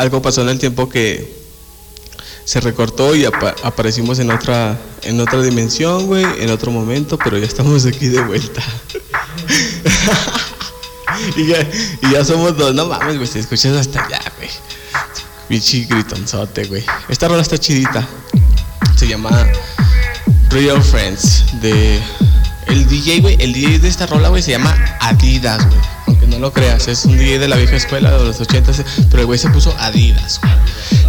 algo pasó en el tiempo que se recortó y apa- aparecimos en otra, en otra dimensión, güey, en otro momento, pero ya estamos aquí de vuelta. y, ya, y ya somos dos, no mames, güey, te escuchas hasta allá, güey. Bichi gritonzote, güey. Esta rola está chidita. Se llama Real Friends de el DJ, güey, el DJ de esta rola, güey, se llama Adidas, güey. No creas, es un DJ de la vieja escuela de los 80, pero el güey se puso Adidas.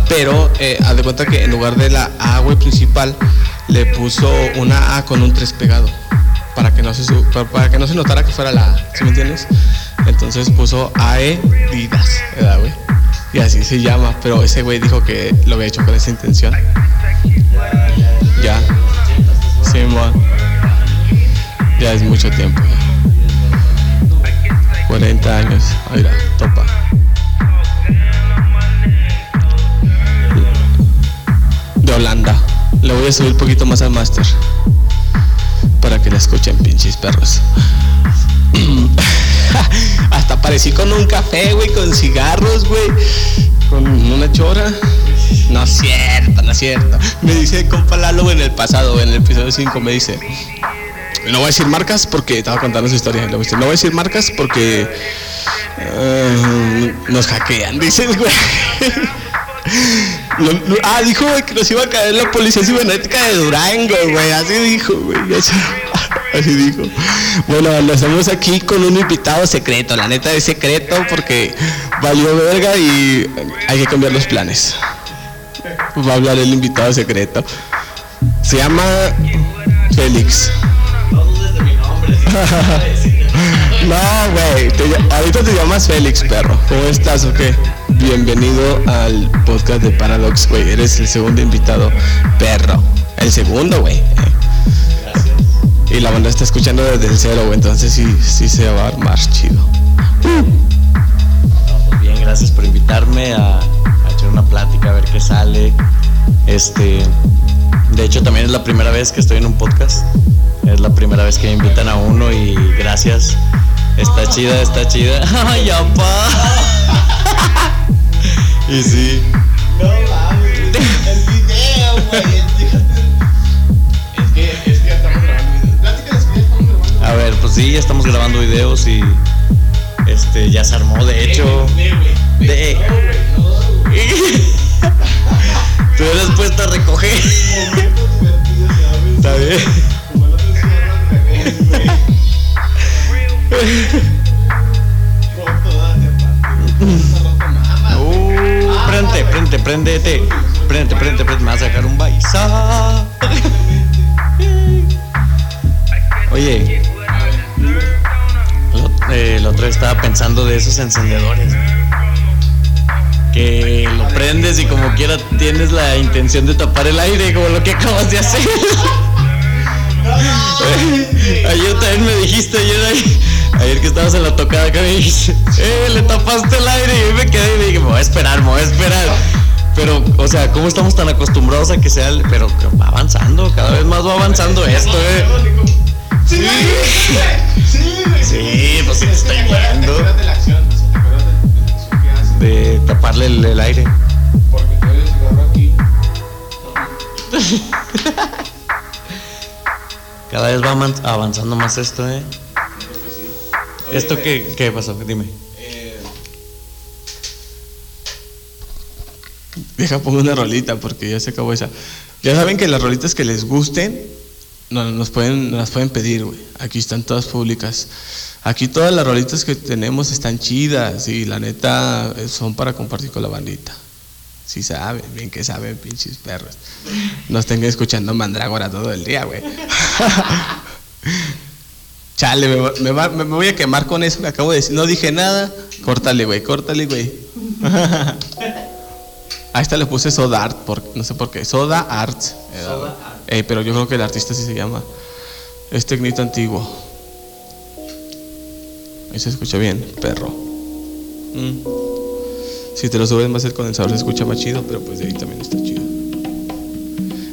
Pero eh, haz de cuenta que en lugar de la A, güey, principal, le puso una A con un 3 pegado. Para que no se para, que no se notara que fuera la A, ¿sí me entiendes? Entonces puso AE Adidas, ¿verdad, güey? Y así se llama, pero ese güey dijo que lo había hecho con esa intención. Ya. Simón. Ya es mucho tiempo. ya. 40 años. Mira, topa. De Holanda. Le voy a subir un poquito más al máster. Para que la escuchen, pinches perros. Hasta aparecí con un café, güey, con cigarros, güey. Con una chora. No es cierto, no es cierto. Me dice compa Lalo en el pasado, en el episodio 5, me dice. No voy a decir marcas porque estaba contando su historia. dice, No voy a decir marcas porque eh, nos hackean, dices, güey. No, no, ah, dijo güey, que nos iba a caer la policía cibernética de Durango, güey. Así dijo, güey. Así, dijo. Bueno, estamos aquí con un invitado secreto. La neta es secreto porque valió verga y hay que cambiar los planes. Va a hablar el invitado secreto. Se llama Félix. No, güey. ahorita te llamas Félix, perro. ¿Cómo estás o qué? Bienvenido al podcast de Paradox, güey. Eres el segundo invitado, perro. El segundo, güey. Y la banda está escuchando desde el cero, güey. Entonces sí, sí se va a armar chido. No, bien, gracias por invitarme a, a echar una plática, a ver qué sale. Este, de hecho, también es la primera vez que estoy en un podcast. Es la primera vez que me invitan a uno y gracias. Está chida, está chida. ¡Ay, apá! y sí. No mames, el video, güey. Es que, es que estamos grabando Pláticas que ya estamos grabando. A ver, pues sí, ya estamos grabando videos y este ya se armó, de hecho. De- Tú eres puesto a recoger. Está bien. Uh, prende, prende, prendete. Prende, prende, prende. Me vas a sacar un baisa. Oye, lo- eh, el otro estaba pensando de esos encendedores. Que lo prendes y como quiera tienes la intención de tapar el aire, como lo que acabas de hacer. ayer también me dijiste, ayer, que estabas en la tocada que me dijiste, eh, le tapaste el aire y yo me quedé y dije, me voy a esperar, me voy a esperar. Pero, o sea, ¿cómo estamos tan acostumbrados a que sea el... Pero va avanzando, cada vez más va avanzando esto, eh. Sí. Sí, pues sí te estoy ¿Te viendo. ¿Te de ¿Te taparle el, el aire. Porque trae el cigarro aquí. Cada vez va avan- avanzando más esto, eh. ¿Esto qué, qué pasó? Dime. Eh, Deja pongo una rolita porque ya se acabó esa. Ya saben que las rolitas que les gusten no, nos pueden, nos pueden pedir, güey. Aquí están todas públicas. Aquí todas las rolitas que tenemos están chidas y la neta eh, son para compartir con la bandita. Sí saben, bien que saben, pinches perros. No estén escuchando Mandrágora todo el día, güey. Chale, me, me va- me voy a quemar con eso que acabo de decir. No dije nada. Córtale, güey, córtale, güey. A esta le puse Soda Art, por, no sé por qué. Soda Art. Eh, pero yo creo que el artista sí se llama. Es tecnito antiguo. Ahí se escucha bien, perro. Mm. Si te lo subes más el condensador se escucha más chido, pero pues de ahí también está chido.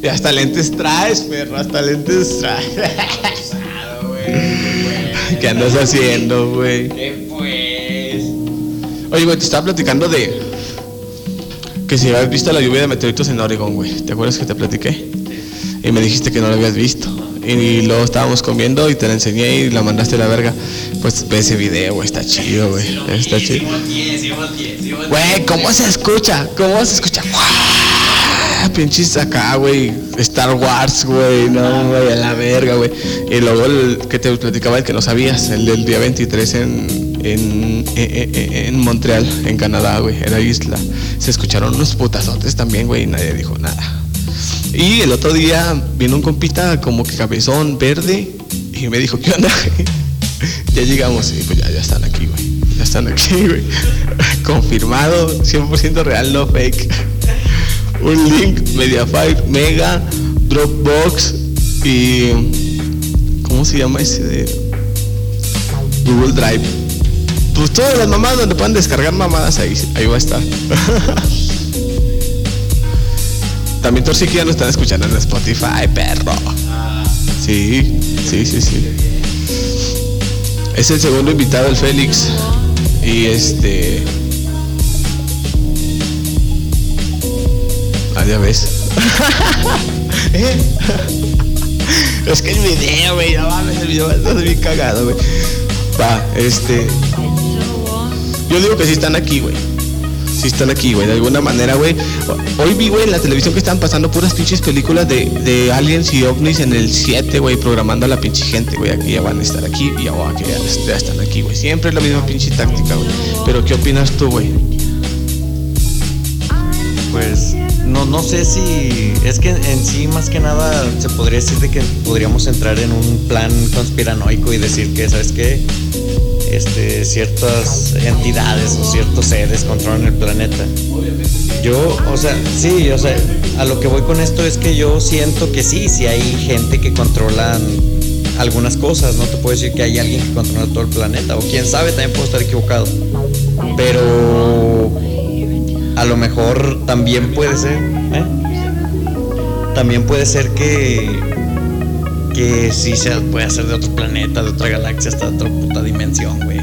Y hasta lentes traes, perro, hasta lentes traes. ¿Qué andas haciendo, güey? ¿Qué pues? Oye, güey, te estaba platicando de. que si habías visto la lluvia de meteoritos en Oregon, güey. ¿Te acuerdas que te platiqué? Y me dijiste que no lo habías visto. Y luego estábamos comiendo y te la enseñé y la mandaste a la verga. Pues ve ese video, güey, está chido, güey. Está chido. Güey, ¿cómo se escucha? ¿Cómo se escucha? Pinches acá, güey. Star Wars, güey. No, güey, a la verga, güey. Y luego el que te platicaba el que no sabías, el del día 23 en, en, en, en Montreal, en Canadá, güey. Era isla. Se escucharon unos putazotes también, güey, y nadie dijo nada. Y el otro día vino un compita como que cabezón verde y me dijo, ¿qué onda? ya llegamos y pues ya, ya están aquí, güey. Ya están aquí, güey. Confirmado, 100% real, no fake. un link, Mediafire, Mega, Dropbox y... ¿Cómo se llama ese de Google Drive? Pues todas las mamadas donde puedan descargar mamadas ahí, ahí va a estar. También Torsique ya nos están escuchando en Spotify, perro. Sí, sí, sí, sí. Es el segundo invitado, el Félix. Y este. Ah, ya ves. ¿Eh? es que el video, güey, no mames, el video está bien cagado, güey. Va, este. Yo digo que sí están aquí, güey si están aquí, güey. De alguna manera, güey. Hoy vi, güey, en la televisión que estaban pasando puras pinches películas de, de aliens y ovnis en el 7, güey, programando a la pinche gente, güey. Aquí ya van a estar aquí y ahora que ya, ya están aquí, güey. Siempre es la misma pinche táctica, güey. Pero, ¿qué opinas tú, güey? Pues no, no sé si. Es que en sí, más que nada, se podría decir de que podríamos entrar en un plan conspiranoico y decir que, ¿sabes qué? Este, ciertas entidades o ciertos seres controlan el planeta. Yo, o sea, sí, o sea, a lo que voy con esto es que yo siento que sí, sí hay gente que controla algunas cosas, no te puedo decir que hay alguien que controla todo el planeta, o quién sabe, también puedo estar equivocado. Pero a lo mejor también puede ser, ¿eh? También puede ser que que sí se puede hacer de otro planeta, de otra galaxia, hasta de otra puta dimensión, güey.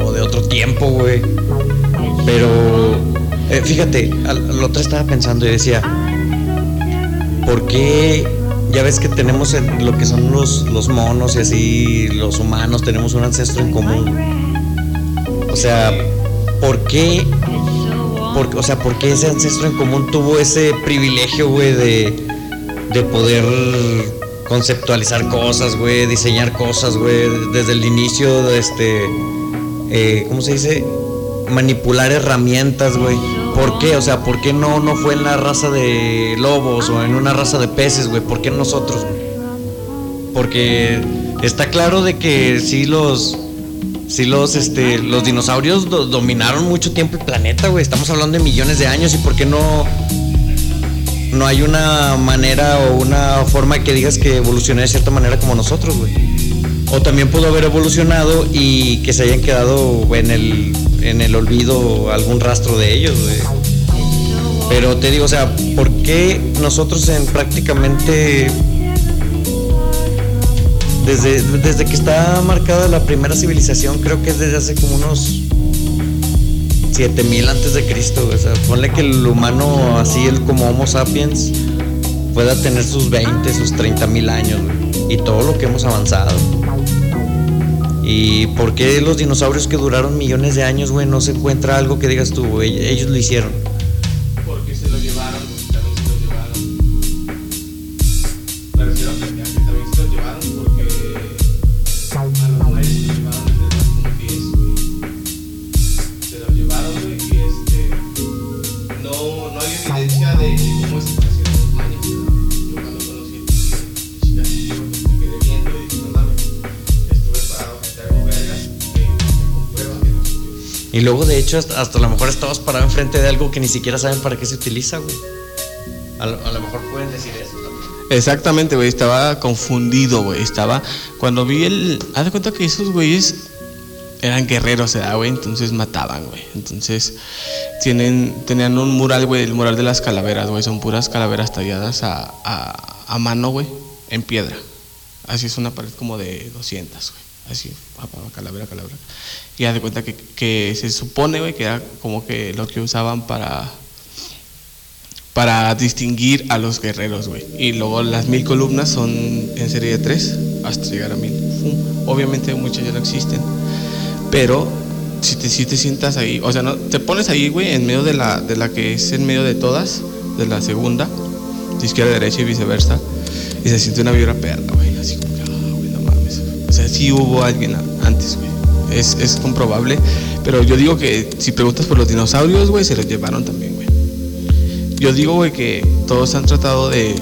O de otro tiempo, güey. Pero, eh, fíjate, al, otro estaba pensando y decía, ¿por qué? Ya ves que tenemos lo que son los, los monos y así, los humanos, tenemos un ancestro en común. O sea, ¿por qué? O sea, ¿por qué ese ancestro en común tuvo ese privilegio, güey, de, de poder conceptualizar cosas, güey, diseñar cosas, güey, desde el inicio, este, eh, ¿cómo se dice? Manipular herramientas, güey. ¿Por qué? O sea, ¿por qué no, no fue en la raza de lobos o en una raza de peces, güey? ¿Por qué nosotros? Porque está claro de que sí los, sí los, este, los dinosaurios dominaron mucho tiempo el planeta, güey. Estamos hablando de millones de años y ¿por qué no no hay una manera o una forma que digas que evolucionó de cierta manera como nosotros, güey. O también pudo haber evolucionado y que se hayan quedado en el, en el olvido algún rastro de ellos, güey. Pero te digo, o sea, ¿por qué nosotros en prácticamente desde, desde que está marcada la primera civilización, creo que es desde hace como unos 7000 antes de Cristo, o sea, ponle que el humano así, el como Homo sapiens, pueda tener sus 20, sus 30 mil años, y todo lo que hemos avanzado. ¿Y por qué los dinosaurios que duraron millones de años, no se encuentra algo que digas tú, ellos lo hicieron? Luego, de hecho, hasta, hasta a lo mejor estabas parado enfrente de algo que ni siquiera saben para qué se utiliza, güey. A a lo mejor pueden decir eso también. Exactamente, güey, estaba confundido, güey, estaba cuando vi el, haz de cuenta que esos güeyes eran guerreros, ¿verdad, güey? Entonces mataban, güey. Entonces tienen tenían un mural, güey, el mural de las calaveras, güey, son puras calaveras talladas a, a, a mano, güey, en piedra. Así es una pared como de 200, güey. Así, calavera, calavera. Y haz de cuenta que, que se supone, güey, que era como que lo que usaban para para distinguir a los guerreros, güey. Y luego las mil columnas son en serie de tres hasta llegar a mil. Obviamente muchas ya no existen, pero si te, si te sientas ahí, o sea, no, te pones ahí, güey, en medio de la, de la que es en medio de todas, de la segunda, de izquierda a derecha y viceversa, y se siente una vibra perra, güey, así como que, ah, güey, no mames. O sea, sí hubo alguien antes, güey. Es, es comprobable, pero yo digo que si preguntas por los dinosaurios, güey, se los llevaron también, güey. Yo digo, güey, que todos han tratado de,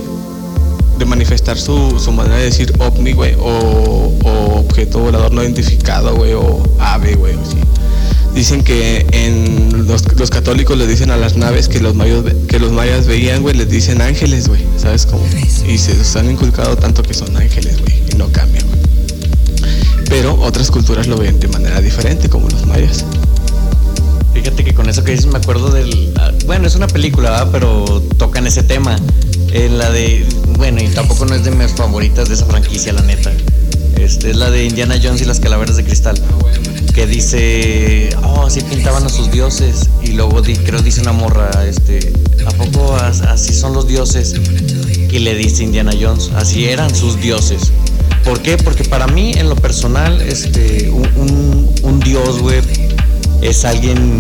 de manifestar su, su, manera de decir ovni, güey, o, o, objeto volador no identificado, güey, o ave, güey, o. Dicen que en los, los, católicos le dicen a las naves que los mayas, que los mayas veían, güey, les dicen ángeles, güey, ¿sabes cómo? Y se los han inculcado tanto que son ángeles, güey, y no cambian, güey. Pero otras culturas lo ven de manera diferente, como los mayas. Fíjate que con eso que dices me acuerdo del... Ah, bueno, es una película, ¿verdad? pero tocan ese tema. En la de... Bueno, y tampoco no es de mis favoritas de esa franquicia, la neta. Este, es la de Indiana Jones y las calaveras de cristal. Que dice, oh, así pintaban a sus dioses. Y luego di, creo dice una morra, este, ¿a poco así son los dioses? Y le dice Indiana Jones, así eran sus dioses. ¿Por qué? Porque para mí, en lo personal, este, un, dios, güey, es alguien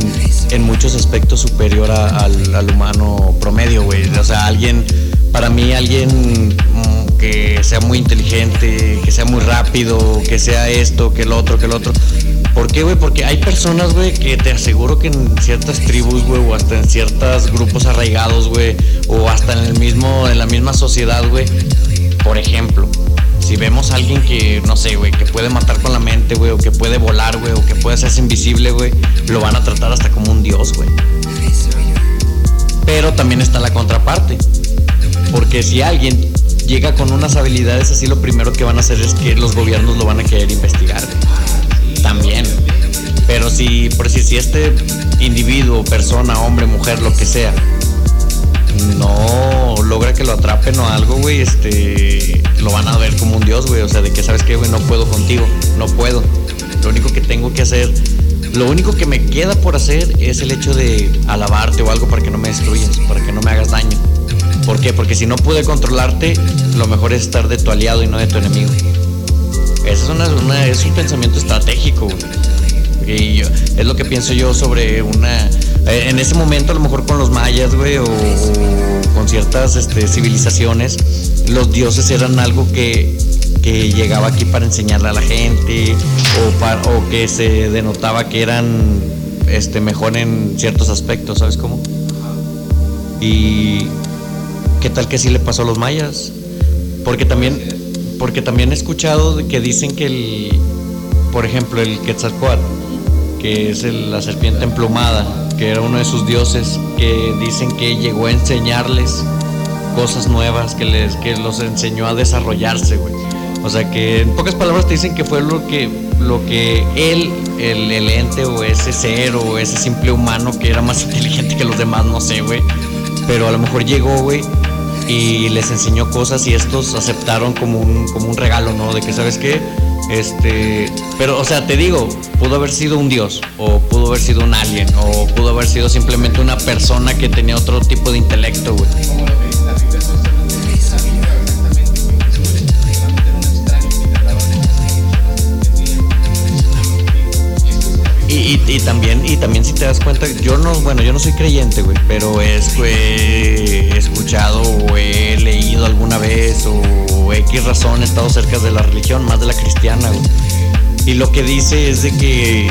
en muchos aspectos superior a, al, al, humano promedio, güey. O sea, alguien, para mí, alguien que sea muy inteligente, que sea muy rápido, que sea esto, que el otro, que el otro. ¿Por qué, güey? Porque hay personas, güey, que te aseguro que en ciertas tribus, güey, o hasta en ciertos grupos arraigados, güey, o hasta en el mismo, en la misma sociedad, güey. Por ejemplo, si vemos a alguien que, no sé, güey, que puede matar con la mente, güey, o que puede volar, güey, o que puede hacerse invisible, güey, lo van a tratar hasta como un dios, güey. Pero también está la contraparte. Porque si alguien llega con unas habilidades así, lo primero que van a hacer es que los gobiernos lo van a querer investigar. Güey. También. Pero si, por si, si este individuo, persona, hombre, mujer, lo que sea, no logra que lo atrapen o algo, güey, este, lo van a ver como un dios, güey. O sea, de que, ¿sabes qué, güey? No puedo contigo, no puedo. Lo único que tengo que hacer, lo único que me queda por hacer es el hecho de alabarte o algo para que no me destruyas, para que no me hagas daño. ¿Por qué? Porque si no pude controlarte, lo mejor es estar de tu aliado y no de tu enemigo. Eso es, una, es un pensamiento estratégico, güey. Y yo, es lo que pienso yo sobre una. Eh, en ese momento, a lo mejor con los mayas, güey, o, con ciertas este, civilizaciones, los dioses eran algo que, que, llegaba aquí para enseñarle a la gente, o, para, o que se denotaba que eran este, mejor en ciertos aspectos, ¿sabes cómo? Y. ¿Qué tal que sí le pasó a los mayas? Porque también, porque también he escuchado que dicen que el. Por ejemplo, el Quetzalcoatl que es la serpiente emplumada, que era uno de sus dioses, que dicen que llegó a enseñarles cosas nuevas, que, les, que los enseñó a desarrollarse, güey. O sea que en pocas palabras te dicen que fue lo que, lo que él, el, el ente o ese ser o ese simple humano que era más inteligente que los demás, no sé, güey. Pero a lo mejor llegó, güey, y les enseñó cosas y estos aceptaron como un, como un regalo, ¿no? De que, ¿sabes qué? Este, pero, o sea, te digo, pudo haber sido un dios, o pudo haber sido un alien, o pudo haber sido simplemente una persona que tenía otro tipo de intelecto, güey. Y, también, y también si te das cuenta, yo no, bueno, yo no soy creyente, güey, pero he escuchado o he leído alguna vez o X razón he estado cerca de la religión, más de la cristiana, güey. Y lo que dice es de que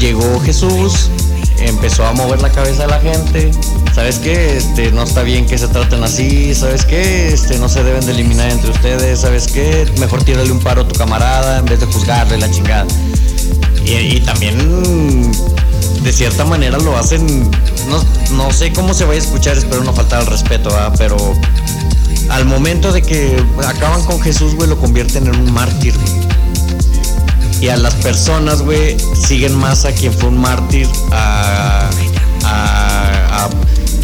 llegó Jesús, empezó a mover la cabeza de la gente. ¿Sabes qué? Este, no está bien que se traten así. ¿Sabes qué? Este, no se deben de eliminar entre ustedes. ¿Sabes qué? Mejor tírale un paro a tu camarada en vez de juzgarle la chingada. Y, también, de cierta manera, lo hacen. No, no, sé cómo se vaya a escuchar, espero no faltar al respeto, ¿verdad? Pero al momento de que acaban con Jesús, güey, lo convierten en un mártir. Y a las personas, güey, siguen más a quien fue un mártir, a, a,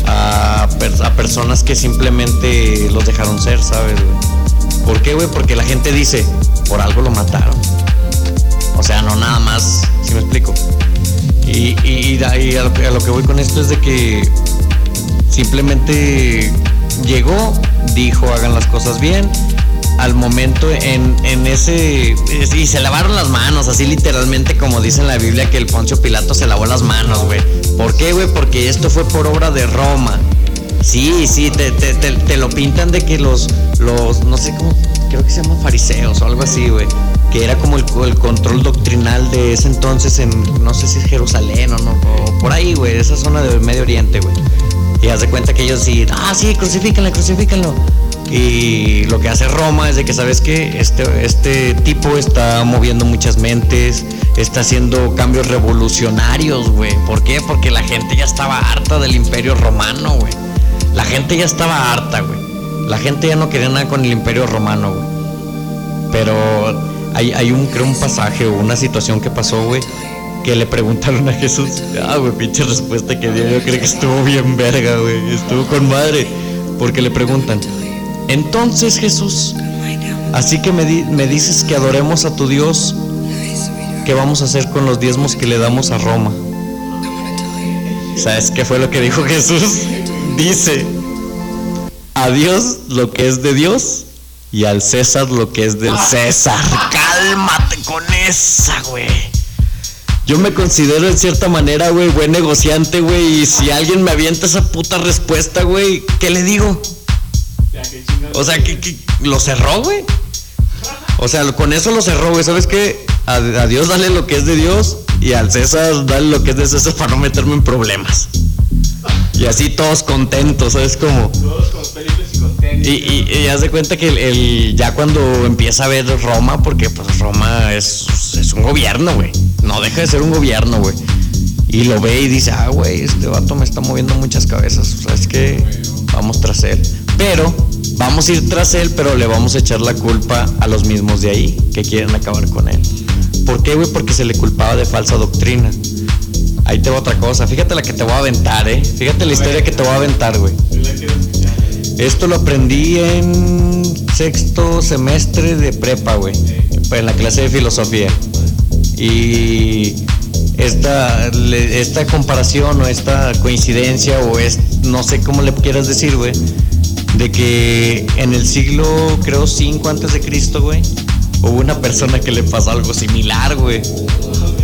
a, a, personas que simplemente los dejaron ser, ¿sabes, güey? ¿Por qué, güey? Porque la gente dice, por algo lo mataron. O sea, no nada más, si ¿sí me explico. Y, y, y a, lo que, voy con esto es de que simplemente llegó, dijo hagan las cosas bien. Al momento en, en ese... Y se lavaron las manos, así literalmente como dice en la Biblia que el Poncio Pilato se lavó las manos, güey. ¿Por qué, güey? Porque esto fue por obra de Roma. Sí, sí, te, te, te, lo pintan de que los, los, no sé cómo, creo que se llaman fariseos o algo así, güey. Que era como el, control doctrinal de ese entonces en, no sé si es Jerusalén o no, o por ahí, güey, esa zona del Medio Oriente, güey. Y haz de cuenta que ellos sí, ah, sí, crucifíquenlo, crucifíquenlo. Y lo que hace Roma es de que, ¿sabes que Este, este tipo está moviendo muchas mentes, está haciendo cambios revolucionarios, güey. ¿Por qué? Porque la gente ya estaba harta del imperio romano, güey. La gente ya estaba harta, güey. La gente ya no quería nada con el imperio romano, güey. Pero hay, un, creo, un pasaje o una situación que pasó, güey, que le preguntaron a Jesús. Ah, güey, pinche respuesta que dio. Yo creo que estuvo bien verga, güey. Estuvo con madre. Porque le preguntan, entonces Jesús, así que me, me dices que adoremos a tu Dios, ¿qué vamos a hacer con los diezmos que le damos a Roma? ¿Sabes qué fue lo que dijo Jesús? dice, a Dios lo que es de Dios y al César lo que es del César. Cálmate con esa, güey. Yo me considero en cierta manera, güey, buen negociante, güey. Y si alguien me avienta esa puta respuesta, güey, ¿qué le digo? O sea, que, lo cerró, güey. O sea, con eso lo cerró, güey. ¿Sabes qué? A, a, Dios dale lo que es de Dios y al César dale lo que es de César para no meterme en problemas. Y así todos contentos, ¿sabes cómo? Todos felices y. Y, y, haz de cuenta que el, ya cuando empieza a ver Roma, porque pues Roma es, es un gobierno, güey. No deja de ser un gobierno, güey. Y lo ve y dice, ah, güey, este vato me está moviendo muchas cabezas. O sea, es que vamos tras él. Pero vamos a ir tras él, pero le vamos a echar la culpa a los mismos de ahí que quieren acabar con él. ¿Por qué, güey? Porque se le culpaba de falsa doctrina. Ahí te va otra cosa. Fíjate la que te voy a aventar, ¿eh? Fíjate la historia que te voy a aventar, güey. Esto lo aprendí en sexto semestre de prepa, güey. En la clase de filosofía. Y esta, esta comparación o esta coincidencia o es, no sé cómo le quieras decir, güey, de que en el siglo, creo, 5 antes de Cristo, güey, hubo una persona que le pasó algo similar, güey.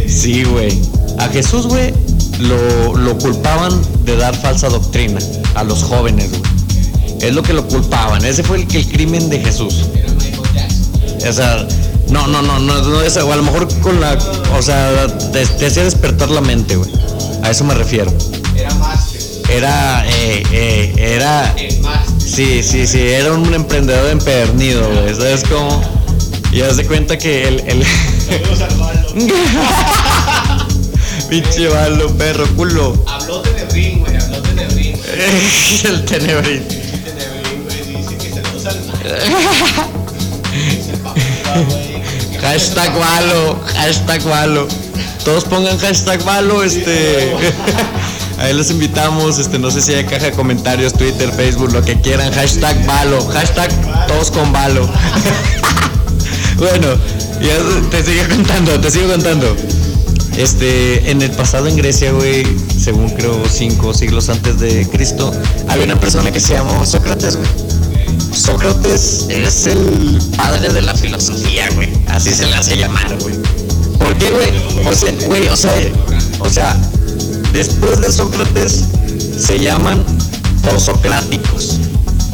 Sí, güey. A Jesús, güey, lo, culpaban de dar falsa doctrina a los jóvenes, güey. Es lo que lo culpaban. Ese fue el, el crimen de Jesús. O sea, no, no, no, no, no o a lo mejor con la, o sea, te, hacía despertar la mente, güey. A eso me refiero. Era máster. Era, eh, eh, era. Sí, sí, sí, era un emprendedor empedernido, güey. ¿Sabes cómo? Y haz de cuenta que el. el... Pinche balo, perro, culo. Habló Tenebrín, güey, habló el Tenebrín. El Tenebrín, Hashtag Valo, hashtag Valo. Todos pongan hashtag Valo, este. Ahí los invitamos, este, no sé si hay caja de comentarios, Twitter, Facebook, lo que quieran, hashtag Valo, hashtag todos con Valo. bueno, ya te sigo contando, te sigo contando. Este, en el pasado en Grecia, güey, según creo cinco siglos antes de Cristo, había una persona que se llamó Sócrates, güey. Sócrates es el padre de la filosofía, güey. Así se le hace llamar, güey. ¿Por qué, güey? O sea, güey, o sea, o sea, después de Sócrates se llaman prosocráticos.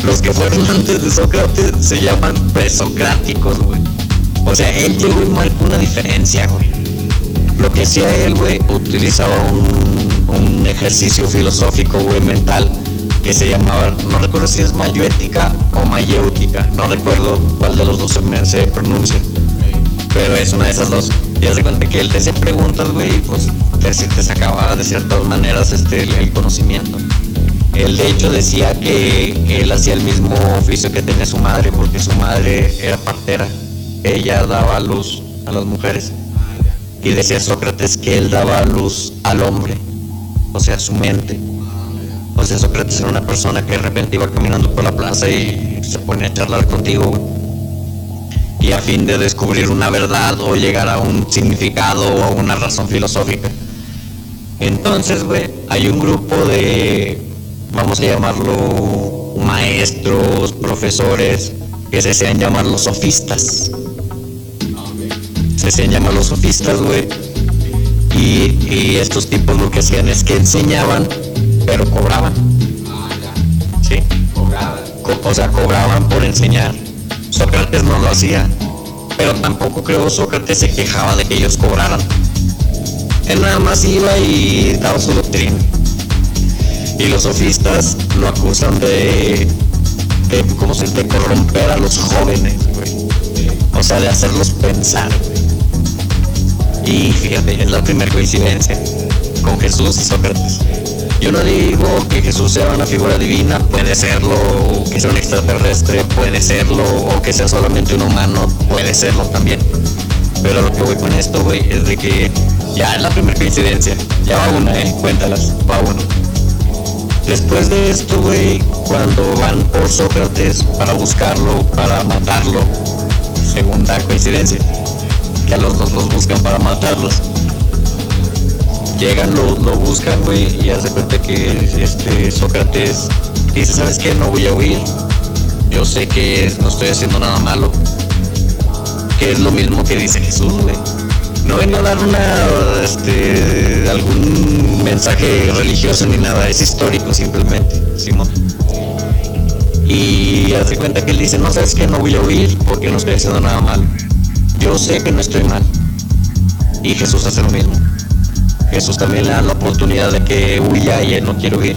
Los que fueron antes de Sócrates se llaman presocráticos, güey. O sea, él llegó y marcó una diferencia, güey. Lo que hacía él, güey, utilizaba un, ejercicio filosófico, güey, mental, que se llamaba, no recuerdo si es mayéutica o mayéutica, no recuerdo cuál de los dos se, pronuncia, pero es una de esas dos. Y hace cuenta que él te hacía preguntas, güey, pues te, sacaba de ciertas maneras este, el, conocimiento. Él de hecho decía que él hacía el mismo oficio que tenía su madre, porque su madre era partera. Ella daba luz a las mujeres. Y decía Sócrates que él daba luz al hombre, o sea, su mente. O sea, Sócrates era una persona que de repente iba caminando por la plaza y se ponía a charlar contigo, Y a fin de descubrir una verdad o llegar a un significado o a una razón filosófica. Entonces, güey, hay un grupo de, vamos a llamarlo maestros, profesores, que se hacían llamar los sofistas. Se hacían llamar los sofistas, güey. Y estos tipos lo que hacían es que enseñaban, pero cobraban. ¿Sí? Co- o sea, cobraban por enseñar. Sócrates no lo hacía. Pero tampoco creo Sócrates se quejaba de que ellos cobraran. Él nada más iba y daba su doctrina. Y los sofistas lo acusan de, de ¿cómo se de corromper a los jóvenes. O sea, de hacerlos pensar. Y fíjate, es la primera coincidencia con Jesús y Sócrates. Yo no digo que Jesús sea una figura divina, puede serlo, o que sea un extraterrestre, puede serlo, o que sea solamente un humano, puede serlo también. Pero lo que voy con esto, güey, es de que ya es la primera coincidencia. Ya va una, eh, cuéntalas, va uno. Después de esto, güey, cuando van por Sócrates para buscarlo, para matarlo, segunda coincidencia, que a los dos los buscan para matarlos. Llegan, lo, lo buscan, güey, y hace cuenta que este Sócrates dice, ¿sabes qué? No voy a huir. Yo sé que no estoy haciendo nada malo. Que es lo mismo que dice Jesús, güey. No vengo a dar una, este, algún mensaje religioso ni nada, es histórico simplemente, Simón. Y hace cuenta que él dice, no sabes que no voy a huir porque no estoy haciendo nada mal. Yo sé que no estoy mal. Y Jesús hace lo mismo. Jesús también le da la oportunidad de que huya y él no quiere huir.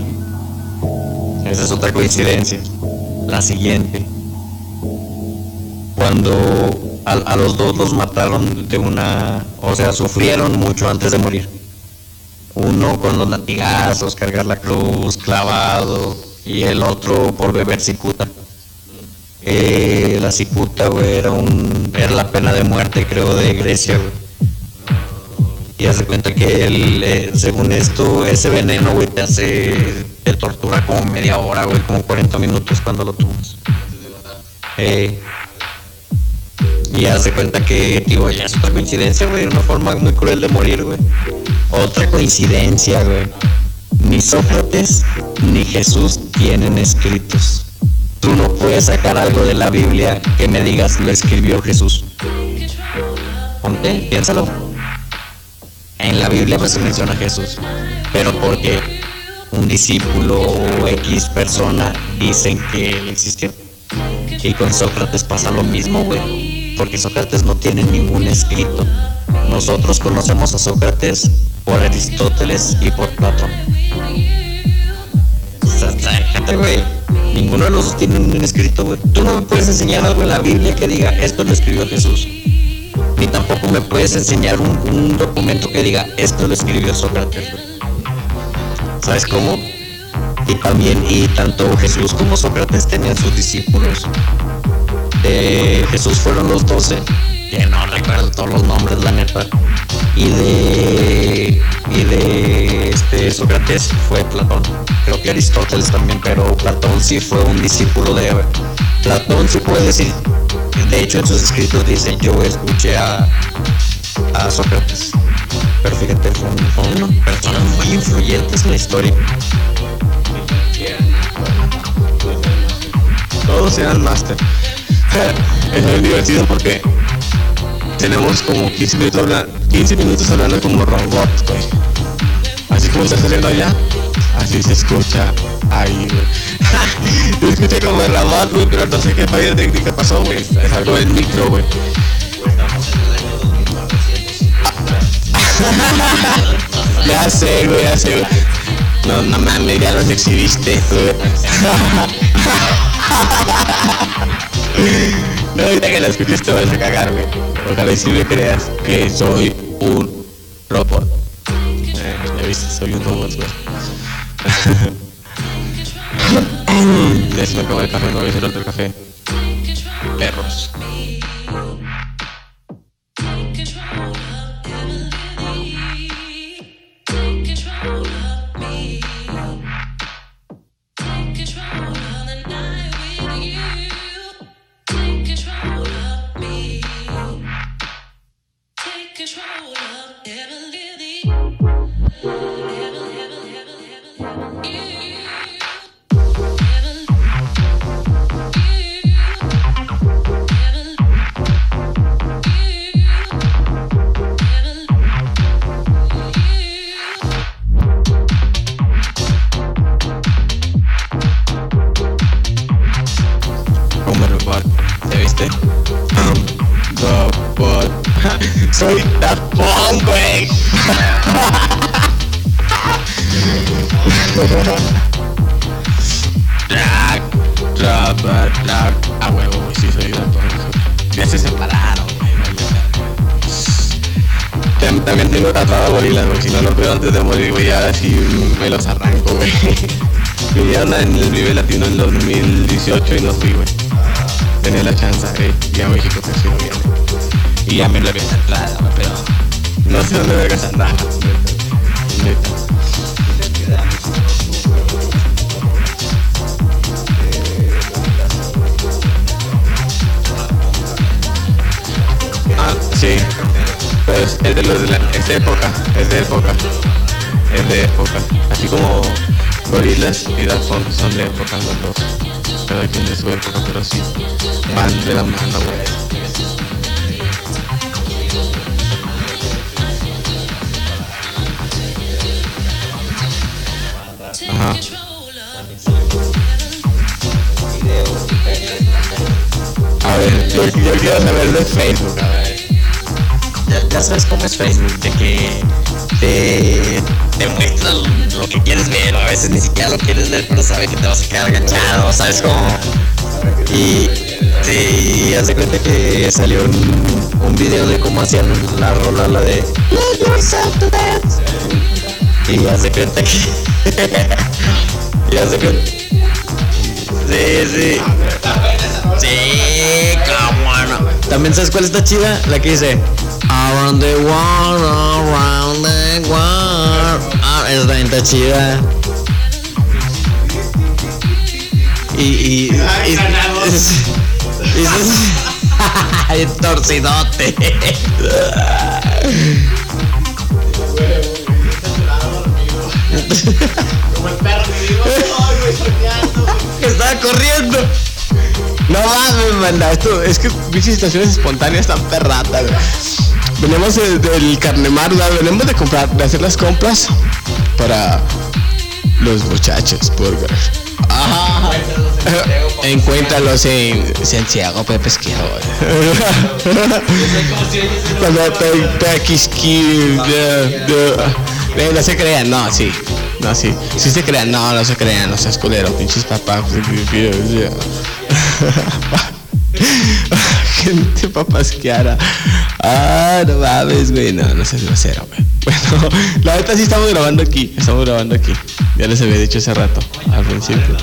Esa es otra coincidencia. La siguiente. Cuando a, los dos los mataron de una... O sea, sufrieron mucho antes de morir. Uno con los latigazos, cargar la cruz, clavado, y el otro por beber cicuta. Eh, la cicuta, güey, era, un, era la pena de muerte, creo, de Grecia, güey. Y hace cuenta que él, eh, según esto, ese veneno, te hace, te tortura como media hora, güey, como 40 minutos cuando lo tomas. Eh, y hace cuenta que, ya es otra coincidencia, güey, una forma muy cruel de morir, güey. Otra coincidencia, güey. Ni Sócrates ni Jesús tienen escritos. Tú no puedes sacar algo de la Biblia que me digas lo escribió Jesús. Ponte, piénsalo. En la Biblia pues se menciona a Jesús, pero porque un discípulo o X persona dicen que él existió. Y con Sócrates pasa lo mismo, güey, porque Sócrates no tiene ningún escrito. Nosotros conocemos a Sócrates por Aristóteles y por Platón. Güey, ninguno de los dos tiene un escrito, güey. Tú no me puedes enseñar algo en la Biblia que diga esto lo escribió Jesús tampoco me puedes enseñar un, documento que diga esto lo escribió Sócrates. güey". ¿Sabes cómo? Y también, y tanto Jesús como Sócrates tenían sus discípulos. Jesús fueron los doce, que no recuerdo todos los nombres, la neta. Y de, y de este Sócrates fue Platón. Creo que Aristóteles también, pero Platón sí fue un discípulo de Platón sí puede decir. De hecho, en sus escritos dice, yo escuché a, a Sócrates. Pero fíjate, fue, un- fue una persona muy influyente en la historia. Todos eran máster. Es muy divertido porque tenemos como 15 minutos, habla- 15 minutos hablando como robots, güey. Así como está saliendo allá, así se escucha ahí, güey. Escuché como el robot, güey, pero no sé qué falla técnica pasó, güey. Es algo del micro, güey. Ya sé, güey, ya sé, güey. No, no mames, ya los exhibiste, güey. No, ahorita que la escuches te vas a cagar, güey. Ojalá y si me creas que soy un robot. Eh, ya viste, soy un robot, güey. ya se me acabó el café, no voy a café. Perros. 2018 y no fui. Tenía la chance, eh, y a México que sí no viene. Y ya me lo había güey, pero no sé dónde vergas andaba. Ah, sí. Pues es de los de la, es de época, es de época. Es de época. Así como Gorilas y Daft son de época los dos. Cada quien de su época, pero sí. Van de la mano, güey. A ver, yo, yo quiero saber de Facebook, a ver. Ya, ya sabes cómo es Facebook, de que te, te muestra lo que quieres ver, a veces ni siquiera lo quieres ver, pero sabe que te vas a quedar enganchado, ¿sabes cómo? Y sí, haz de cuenta que salió un, un video de cómo hacían la rola, la de yourself to dance. Y haz de cuenta que... y haz de cuenta... Sí, sí. Sí, cómo no. También sabes cuál está chida, la que dice Around the world, around the esa también está chida. Y y y, y, torcidote. Como el perro que digo, ay, güey, soñando. que estaba corriendo. No mames, manda, esto es que pinches situaciones espontáneas están perratas. Venimos de- del carnemar, ¿verdad? venimos de comprar, de hacer las compras para los muchachos burger. Ajá. Encuéntralos en Santiago Pepe Esquiero. Cuando te te quisqui- de- de- eh, no se crean, no, sí. No, sí. Sí se crean, no, no se crean, no seas culero, pinches papás. Gente papasqueara. Ah, no mames, güey. No, no seas grosero, güey. Bueno, la neta sí estamos grabando aquí. Estamos grabando aquí. Ya les había dicho hace rato, al principio.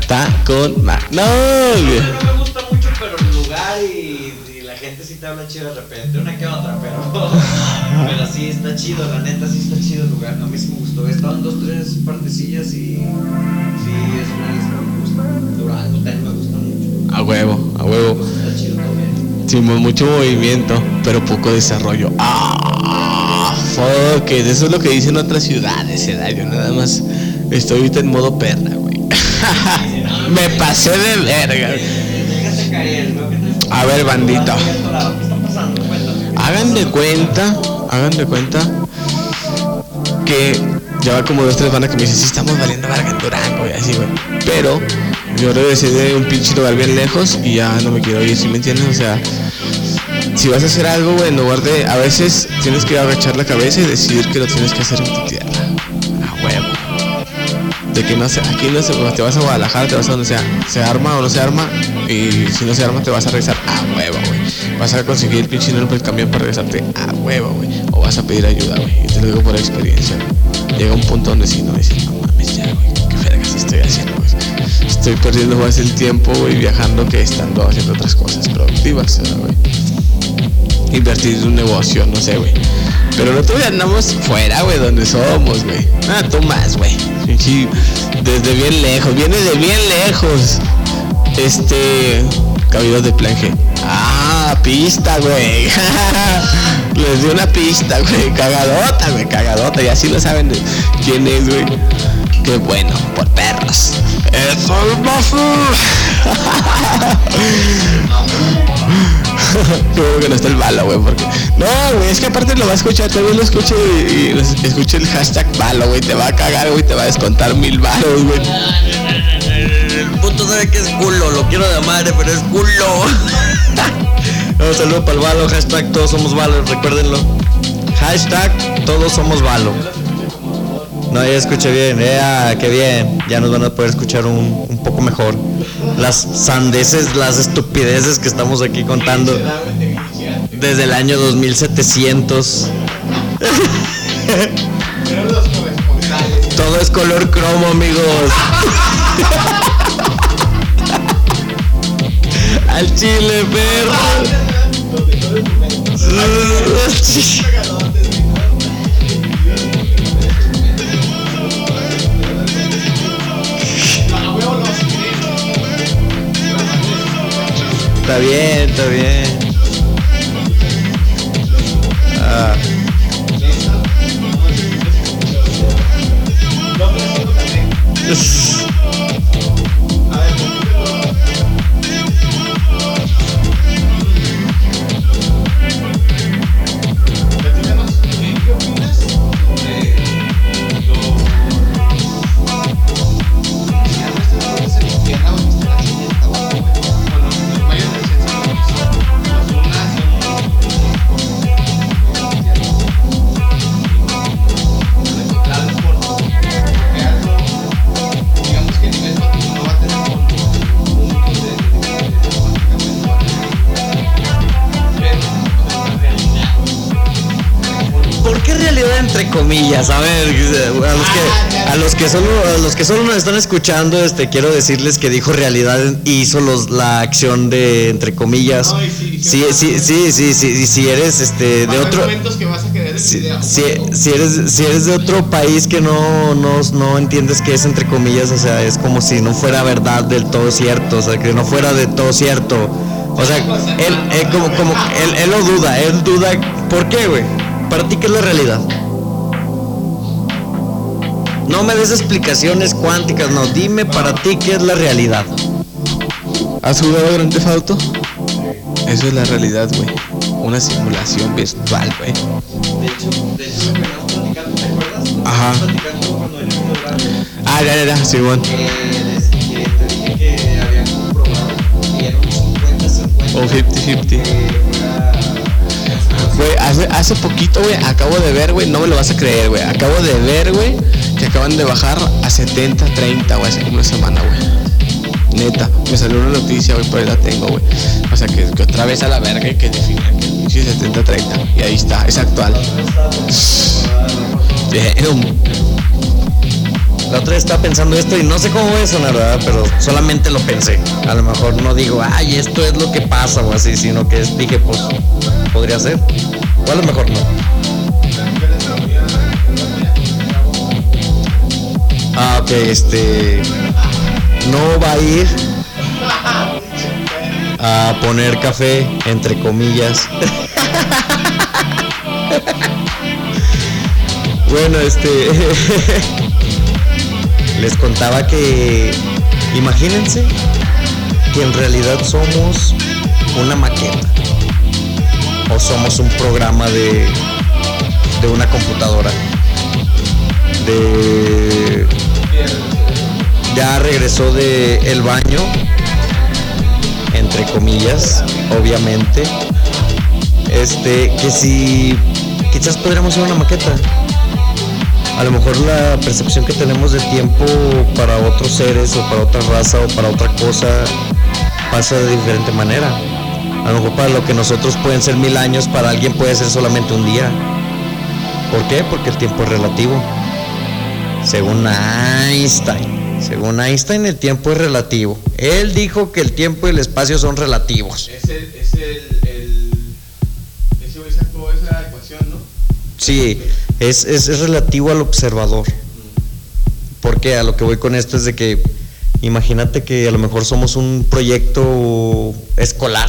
Está con ma- No, güey. No me gusta mucho, pero el lugar y, y la gente sí te habla chido de repente, una que otra, pero, pero sí está chido, la neta sí está chido el lugar, a mí sí me gustó, he estado en dos, tres partecillas y sí, es una de las que me gusta. Durango también me gusta mucho, A huevo, a huevo. está chido también. Hicimos mucho movimiento, pero poco desarrollo. Ah, fuck it. Eso es lo que dicen otras ciudades, ¿verdad? Yo nada más estoy ahorita en modo perra, güey. Me pasé de verga. Déjate caer, ¿no? ¿Qué te- A ver, bandita. Hagan de cuenta, hagan de cuenta que ya va como dos, tres bandas que me dicen, sí, estamos valiendo verga en Durango y así, güey. Pero yo regresé de un pinche lugar bien lejos y ya no me quiero ir, ¿sí me entiendes? O sea, si vas a hacer algo, güey, en lugar de, a veces tienes que agachar la cabeza y decidir que lo tienes que hacer en tu tierra. A huevo. De que no se, aquí no se, te vas a Guadalajara, te vas a donde sea, se arma o no se arma, y si no se arma te vas a regresar a huevo, güey. Vas a conseguir el pinche dinero el camión para regresarte a huevo, güey. O vas a pedir ayuda, güey. Y te lo digo por experiencia. Llega un punto donde si no dices, no mames ya, güey, qué vergas estoy haciendo, güey. Estoy perdiendo más el tiempo, güey, viajando que estando haciendo otras cosas productivas, ¿verdad, güey invertir en un negocio, no sé, güey. Pero nosotros ya andamos fuera, güey, donde somos, güey. Ah, tú más, güey. Desde bien lejos, viene de bien lejos. Este. Cabidos de plan G. Ah, pista, güey. Les di una pista, güey. Cagadota, güey, cagadota. Y así lo saben quién es, güey. Qué bueno, por perros. ¡Eso es Bueno que no está el balo, güey, porque... No, güey, es que aparte lo va a escuchar, también lo escuche y, y escuche el hashtag balo, güey, te va a cagar, güey, te va a descontar mil balos, güey. puto sabe que es culo. Lo quiero de madre, pero es culo. Un saludo para el Valo. Hashtag todos somos Valo. Recuérdenlo. Hashtag todos somos Valo. No, ya escuché bien. Ya, qué bien. Ya nos van a poder escuchar un, un poco mejor. Las sandeces, las estupideces que estamos aquí contando desde el año 2700. Pero los corresponsales. Todo es color cromo, amigos. Al chile, perro. Está bien, está bien. Ah, comillas? A ver, a los que a los que solo a los que solo nos están escuchando, este quiero decirles que dijo realidad y hizo los la acción de entre comillas. Ay, sí, Sí, sí, sí, sí, sí, si eres este de otro momentos que vas a querer el si, si- si eres si eres de otro país que no, no no entiendes que es entre comillas, o sea, es como si no fuera verdad del todo cierto, o sea, que no fuera de todo cierto. O sea, él, él como como él, él lo duda, él duda, ¿por qué, güey? Para ti qué es la realidad? No me des explicaciones cuánticas, no. Dime para ti qué es la realidad. ¿Has jugado Grand Theft Auto? Eso es la realidad, güey. Una simulación virtual, güey. De hecho, de hecho, platicando, ¿te acuerdas? Ajá. Platicando cuando el Ah, ya, ya, ya, sí, bueno. O 50-50. Güey, hace, hace poquito, güey, acabo de ver, güey, no me lo vas a creer, güey. Acabo de ver, güey, que acaban de bajar a 70-30, güey, hace como una semana, güey. Neta, me salió una noticia, güey, por ahí la tengo, güey. O sea, que, que otra vez a la verga y que que el pinche 70-30. Y ahí está, es actual. Damn. La otra vez estaba pensando esto y no sé cómo voy a sonar, ¿verdad? Pero solamente lo pensé. A lo mejor no digo, ay, esto es lo que pasa o así, sino que dije, pues, podría ser. O a lo mejor no. Ah, ok, este. No va a ir a poner café, entre comillas. bueno, este. Les contaba que. Imagínense que en realidad somos una maqueta. O somos un programa de. de una computadora. De. Ya regresó de el baño. Entre comillas, obviamente. Este, que si quizás podríamos ser una maqueta. A lo mejor la percepción que tenemos de tiempo para otros seres o para otra raza o para otra cosa pasa de diferente manera. A lo mejor para lo que nosotros pueden ser mil años, para alguien puede ser solamente un día. ¿Por qué? Porque el tiempo es relativo. Según Einstein. Según Einstein el tiempo es relativo. Él dijo que el tiempo y el espacio son relativos. Es el, es el, el, ese esa ecuación, ¿no? Sí, es, es, es relativo al observador. Porque a lo que voy con esto es de que imagínate que a lo mejor somos un proyecto escolar.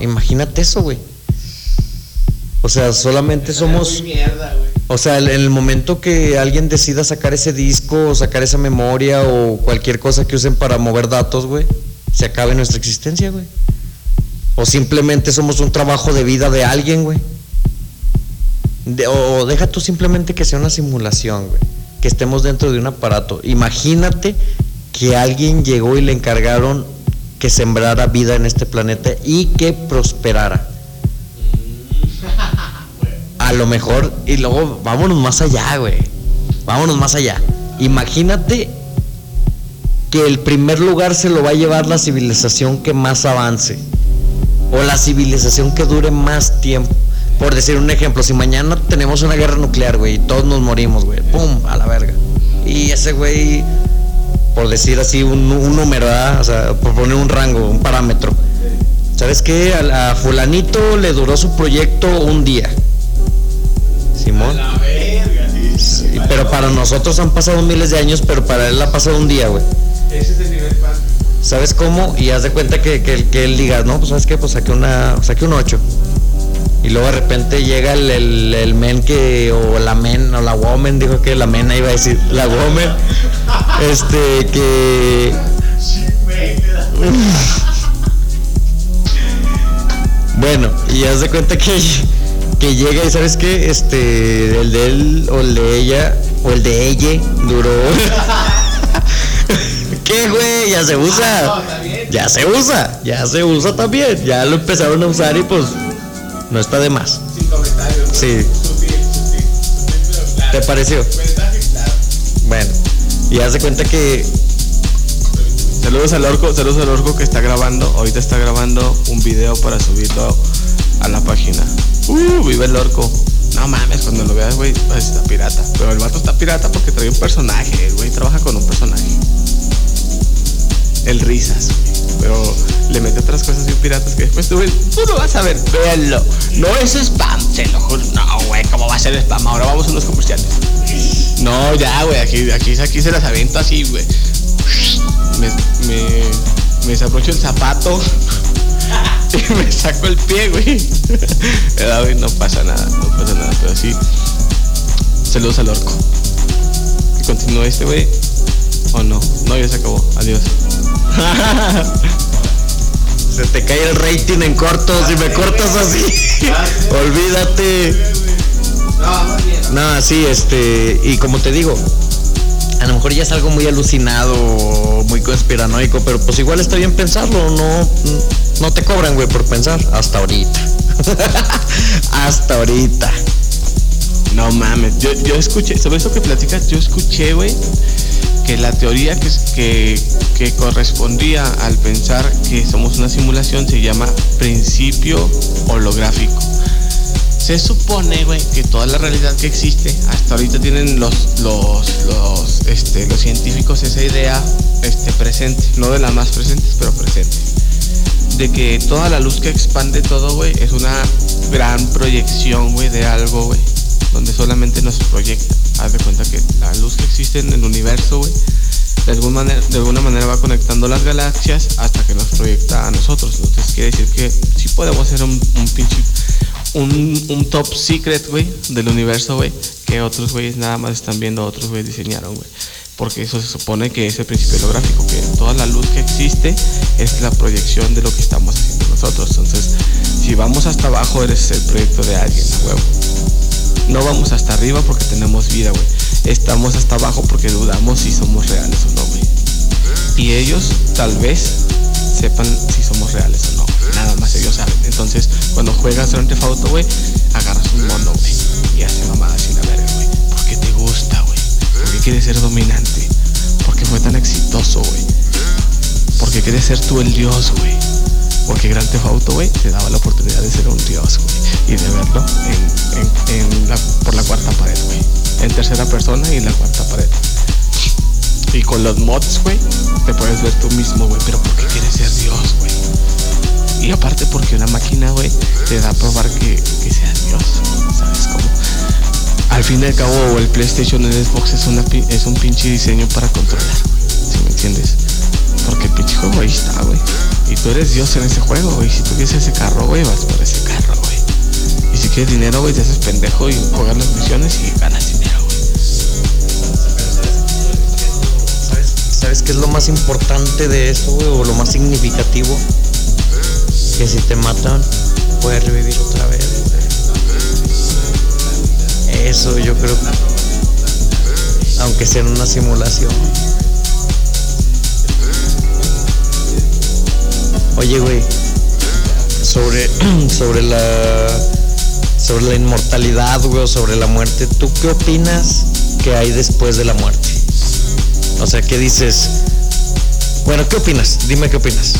Imagínate eso, güey. O sea, solamente somos... O sea, en el momento que alguien decida sacar ese disco o sacar esa memoria o cualquier cosa que usen para mover datos, güey, se acabe nuestra existencia, güey. O simplemente somos un trabajo de vida de alguien, güey. De- o deja tú simplemente que sea una simulación, güey. Que estemos dentro de un aparato. Imagínate que alguien llegó y le encargaron que sembrara vida en este planeta y que prosperara. A lo mejor, y luego vámonos más allá, güey. Vámonos más allá. Imagínate que el primer lugar se lo va a llevar la civilización que más avance. O la civilización que dure más tiempo. Por decir un ejemplo, si mañana tenemos una guerra nuclear, güey, y todos nos morimos, güey, pum, a la verga. Y ese güey, por decir así, un, un número, ¿verdad? O sea, por poner un rango, un parámetro. ¿Sabes qué? A, a fulanito le duró su proyecto un día. Simón. La verga, sí. Sí, pero para nosotros han pasado miles de años, pero para él ha pasado un día, güey. Ese es el nivel. ¿Sabes cómo? Y haz de cuenta que, que, que él diga, no, pues sabes qué, pues saqué una, saqué un 8. Y luego de repente llega el, el, el men que, o la men, o la woman, dijo que la men iba a decir, la woman, este, que, bueno, y haz de cuenta que, que llega y sabes qué, este, el de él, o el de ella, o el de ella, duró. ¿Qué, güey? Ya se usa. bien. Ya se usa. Ya se usa también. Ya lo empezaron a usar y pues no está de más. Sin comentarios. Sí. ¿Te pareció? Bueno. Y haz de cuenta que Saludos al orco, saludos al orco que está grabando. Ahorita está grabando un video para subirlo a la página. Uh, vive el orco. No mames, cuando lo veas, güey, pues está pirata. Pero el vato está pirata porque trae un personaje, el güey trabaja con un personaje. El risas, güey. Pero le mete otras cosas bien piratas que después tú, güey, tú lo vas a ver, véanlo. No es spam, se lo juro. No, güey, ¿cómo va a ser spam? Ahora vamos a unos comerciales. No, ya, güey, aquí, aquí, aquí se las aviento así, güey. Me, me, me desabrocho el zapato y me saco el pie, güey. Pero, güey, no pasa nada, no pasa nada, pero sí. Saludos al orco. Que continúe este, güey. O no, no, ya se acabó. Adiós. se te cae el rating en corto si me cortas así. Olvídate. No, sí, este, y como te digo, a lo mejor ya es algo muy alucinado, muy conspiranoico, pero pues igual está bien pensarlo, no, no te cobran, güey, por pensar, hasta ahorita. hasta ahorita. No mames, yo, yo escuché, sobre eso que platicas, yo escuché, güey, que la teoría que, que, que correspondía al pensar que somos una simulación se llama principio holográfico. Se supone, güey, que toda la realidad que existe, hasta ahorita tienen los, los, los, este, los científicos esa idea este, presente, no de las más presentes, pero presente. De que toda la luz que expande todo, güey, es una gran proyección, güey, de algo, güey, donde solamente nos proyecta. Haz de cuenta que la luz que existe en el universo, güey, de, algún manera, de alguna manera va conectando las galaxias hasta que nos proyecta a nosotros. Entonces quiere decir que sí podemos ser un, un pinche un, top secret, güey, del universo, güey, que otros güeyes nada más están viendo, otros güeyes diseñaron, güey. Porque eso se supone que es el principio holográfico, que toda la luz que existe es la proyección de lo que estamos haciendo nosotros. Entonces, si vamos hasta abajo, eres el proyecto de alguien, huevo. No vamos hasta arriba porque tenemos vida, güey. Estamos hasta abajo porque dudamos si somos reales o no, güey. Y ellos tal vez sepan si somos reales o no. Nada más ellos saben. Entonces, cuando juegas Grand Theft güey, agarras un mono, güey. Y hace mamadas sin la verga, güey. Porque te gusta, güey. Porque quieres ser dominante. Porque fue tan exitoso, güey. Porque quieres ser tú el dios, güey. Porque Grand Theft Auto, güey, te daba la oportunidad de ser un dios, güey. Y de verlo en, por la cuarta pared, güey. En tercera persona y en la cuarta pared. Y con los mods, güey, te puedes ver tú mismo, güey. Pero porque quieres ser Dios, güey. Y aparte porque una máquina, güey, te da a probar que, que seas Dios. ¿Sabes cómo? Al fin y al cabo, el PlayStation en Xbox es, una, es un pinche diseño para controlar, güey. ¿Sí me entiendes? Porque pinche juego está, güey. Y tú eres Dios en ese juego, güey. Si tú quieres ese carro, güey, vas por ese carro, güey. Y si quieres dinero, güey, te haces pendejo y juegas las misiones y ganas dinero, güey. ¿Sabes, ¿Sabes qué es lo más importante de eso, güey? O lo más significativo. Que si te matan, puedes revivir otra vez. Eso yo creo. Aunque sea en una simulación. Oye, güey, sobre, sobre la sobre la inmortalidad, güey, o sobre la muerte, ¿tú qué opinas que hay después de la muerte? O sea, ¿qué dices? Bueno, ¿qué opinas? Dime qué opinas.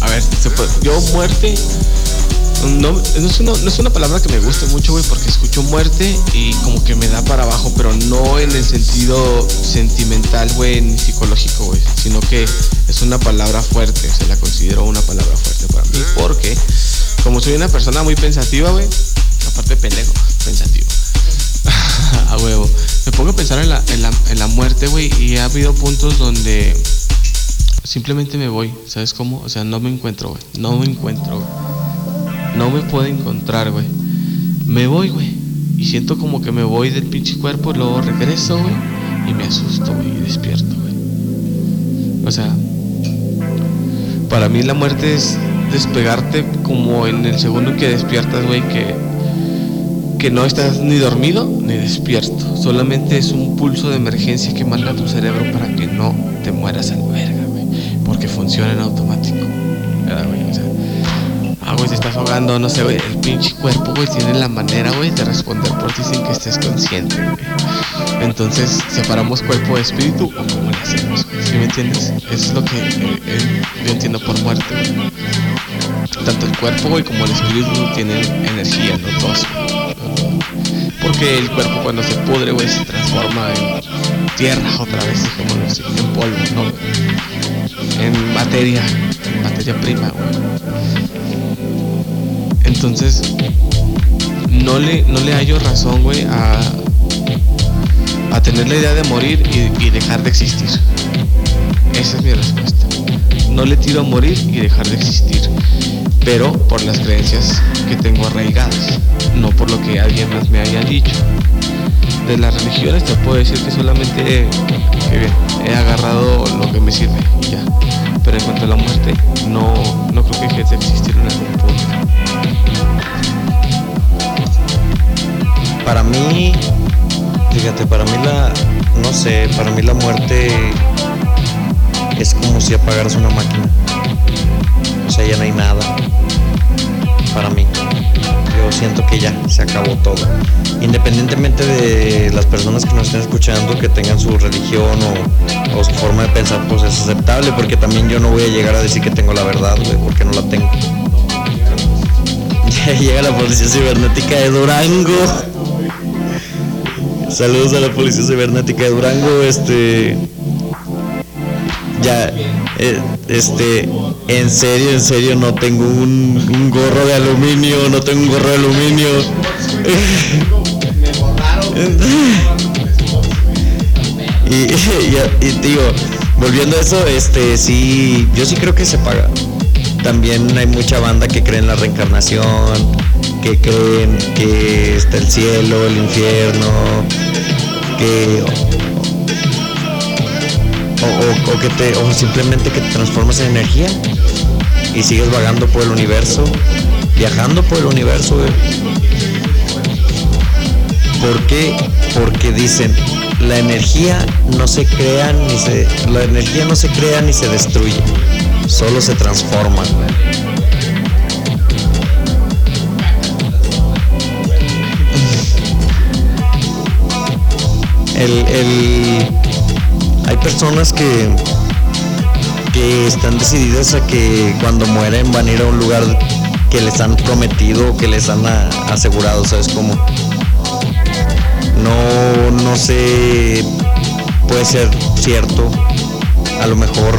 A ver, se puede- yo muerte. No, no es una, no es una palabra que me guste mucho, güey, porque escucho muerte y como que me da para abajo, pero no en el sentido sentimental, güey, ni psicológico, güey, sino que es una palabra fuerte, se la considero una palabra fuerte para mí, porque como soy una persona muy pensativa, güey, aparte de pendejo, pensativo. a huevo. Me pongo a pensar en la, en la, en la muerte, güey, y ha habido puntos donde simplemente me voy, ¿sabes cómo? O sea, no me encuentro, güey. No me encuentro, güey. No me puedo encontrar, güey. Me voy, güey. Y siento como que me voy del pinche cuerpo y luego regreso, güey. Y me asusto, güey, y despierto, güey. O sea, para mí la muerte es despegarte como en el segundo que despiertas, güey, que, que no estás ni dormido ni despierto. Solamente es un pulso de emergencia que manda tu cerebro para que no te mueras al verga, güey. Porque funciona en automático. O sea, ah, güey, te estás ahogando, no sé, güey. El pinche cuerpo, güey, tiene la manera, güey, de responder por ti sin que estés consciente, güey. Entonces, separamos cuerpo de espíritu o cómo le hacemos. ¿Sí me entiendes? Eso es lo que eh, eh, yo entiendo por muerte, güey. Tanto el cuerpo, güey, como el espíritu tienen energía, los dos. Porque el cuerpo cuando se pudre, güey, se transforma en tierra otra vez, como decir, en polvo, ¿no? En materia, materia prima, güey. Entonces, no le, no le hallo razón, güey, a, a tener la idea de morir y, y dejar de existir. Esa es mi respuesta. No le tiro a morir y dejar de existir, pero por las creencias que tengo arraigadas, no por lo que alguien más me haya dicho. De las religiones te puedo decir que solamente que bien, he agarrado lo que me sirve y ya. Pero en cuanto a la muerte, no, no creo que deje de existir en algún punto. Para mí, fíjate, para mí la, no sé, para mí la muerte es como si apagaras una máquina. O sea, ya no hay nada. Para mí. Yo siento que ya se acabó todo. Independientemente de las personas que nos estén escuchando, que tengan su religión o, su forma de pensar, pues es aceptable, porque también yo no voy a llegar a decir que tengo la verdad, güey, porque no la tengo. Ya llega la policía cibernética de Durango. Saludos a la policía cibernética de Durango, este ya eh, este en serio, en serio no tengo un, un gorro de aluminio, no tengo un gorro de aluminio. y, y, digo, volviendo a eso, este sí, yo sí creo que se paga. También hay mucha banda que cree en la reencarnación, que creen que está el cielo, el infierno, o, o- que te o simplemente que te transformas en energía y sigues vagando por el universo, viajando por el universo. güey. ¿Por qué? Porque dicen la energía no se crea ni se la energía no se crea ni se destruye, solo se transforma. El, el- hay personas que que están decididas a que cuando mueren van a ir a un lugar que les han prometido, que les han asegurado, ¿sabes cómo? No, no sé, puede ser cierto, a lo mejor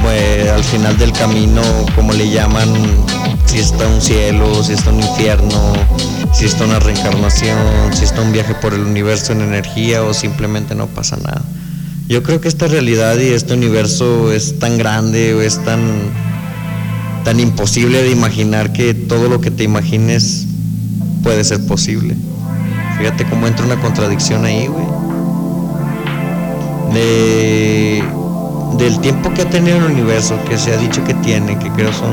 pues, al final del camino, como le llaman, si está un cielo, si está un infierno, si está una reencarnación, si está un viaje por el universo en energía o simplemente no pasa nada. Yo creo que esta realidad y este universo es tan grande o es tan tan imposible de imaginar que todo lo que te imagines puede ser posible. Fíjate cómo entra una contradicción ahí, güey. De del tiempo que ha tenido el universo, que se ha dicho que tiene, que creo son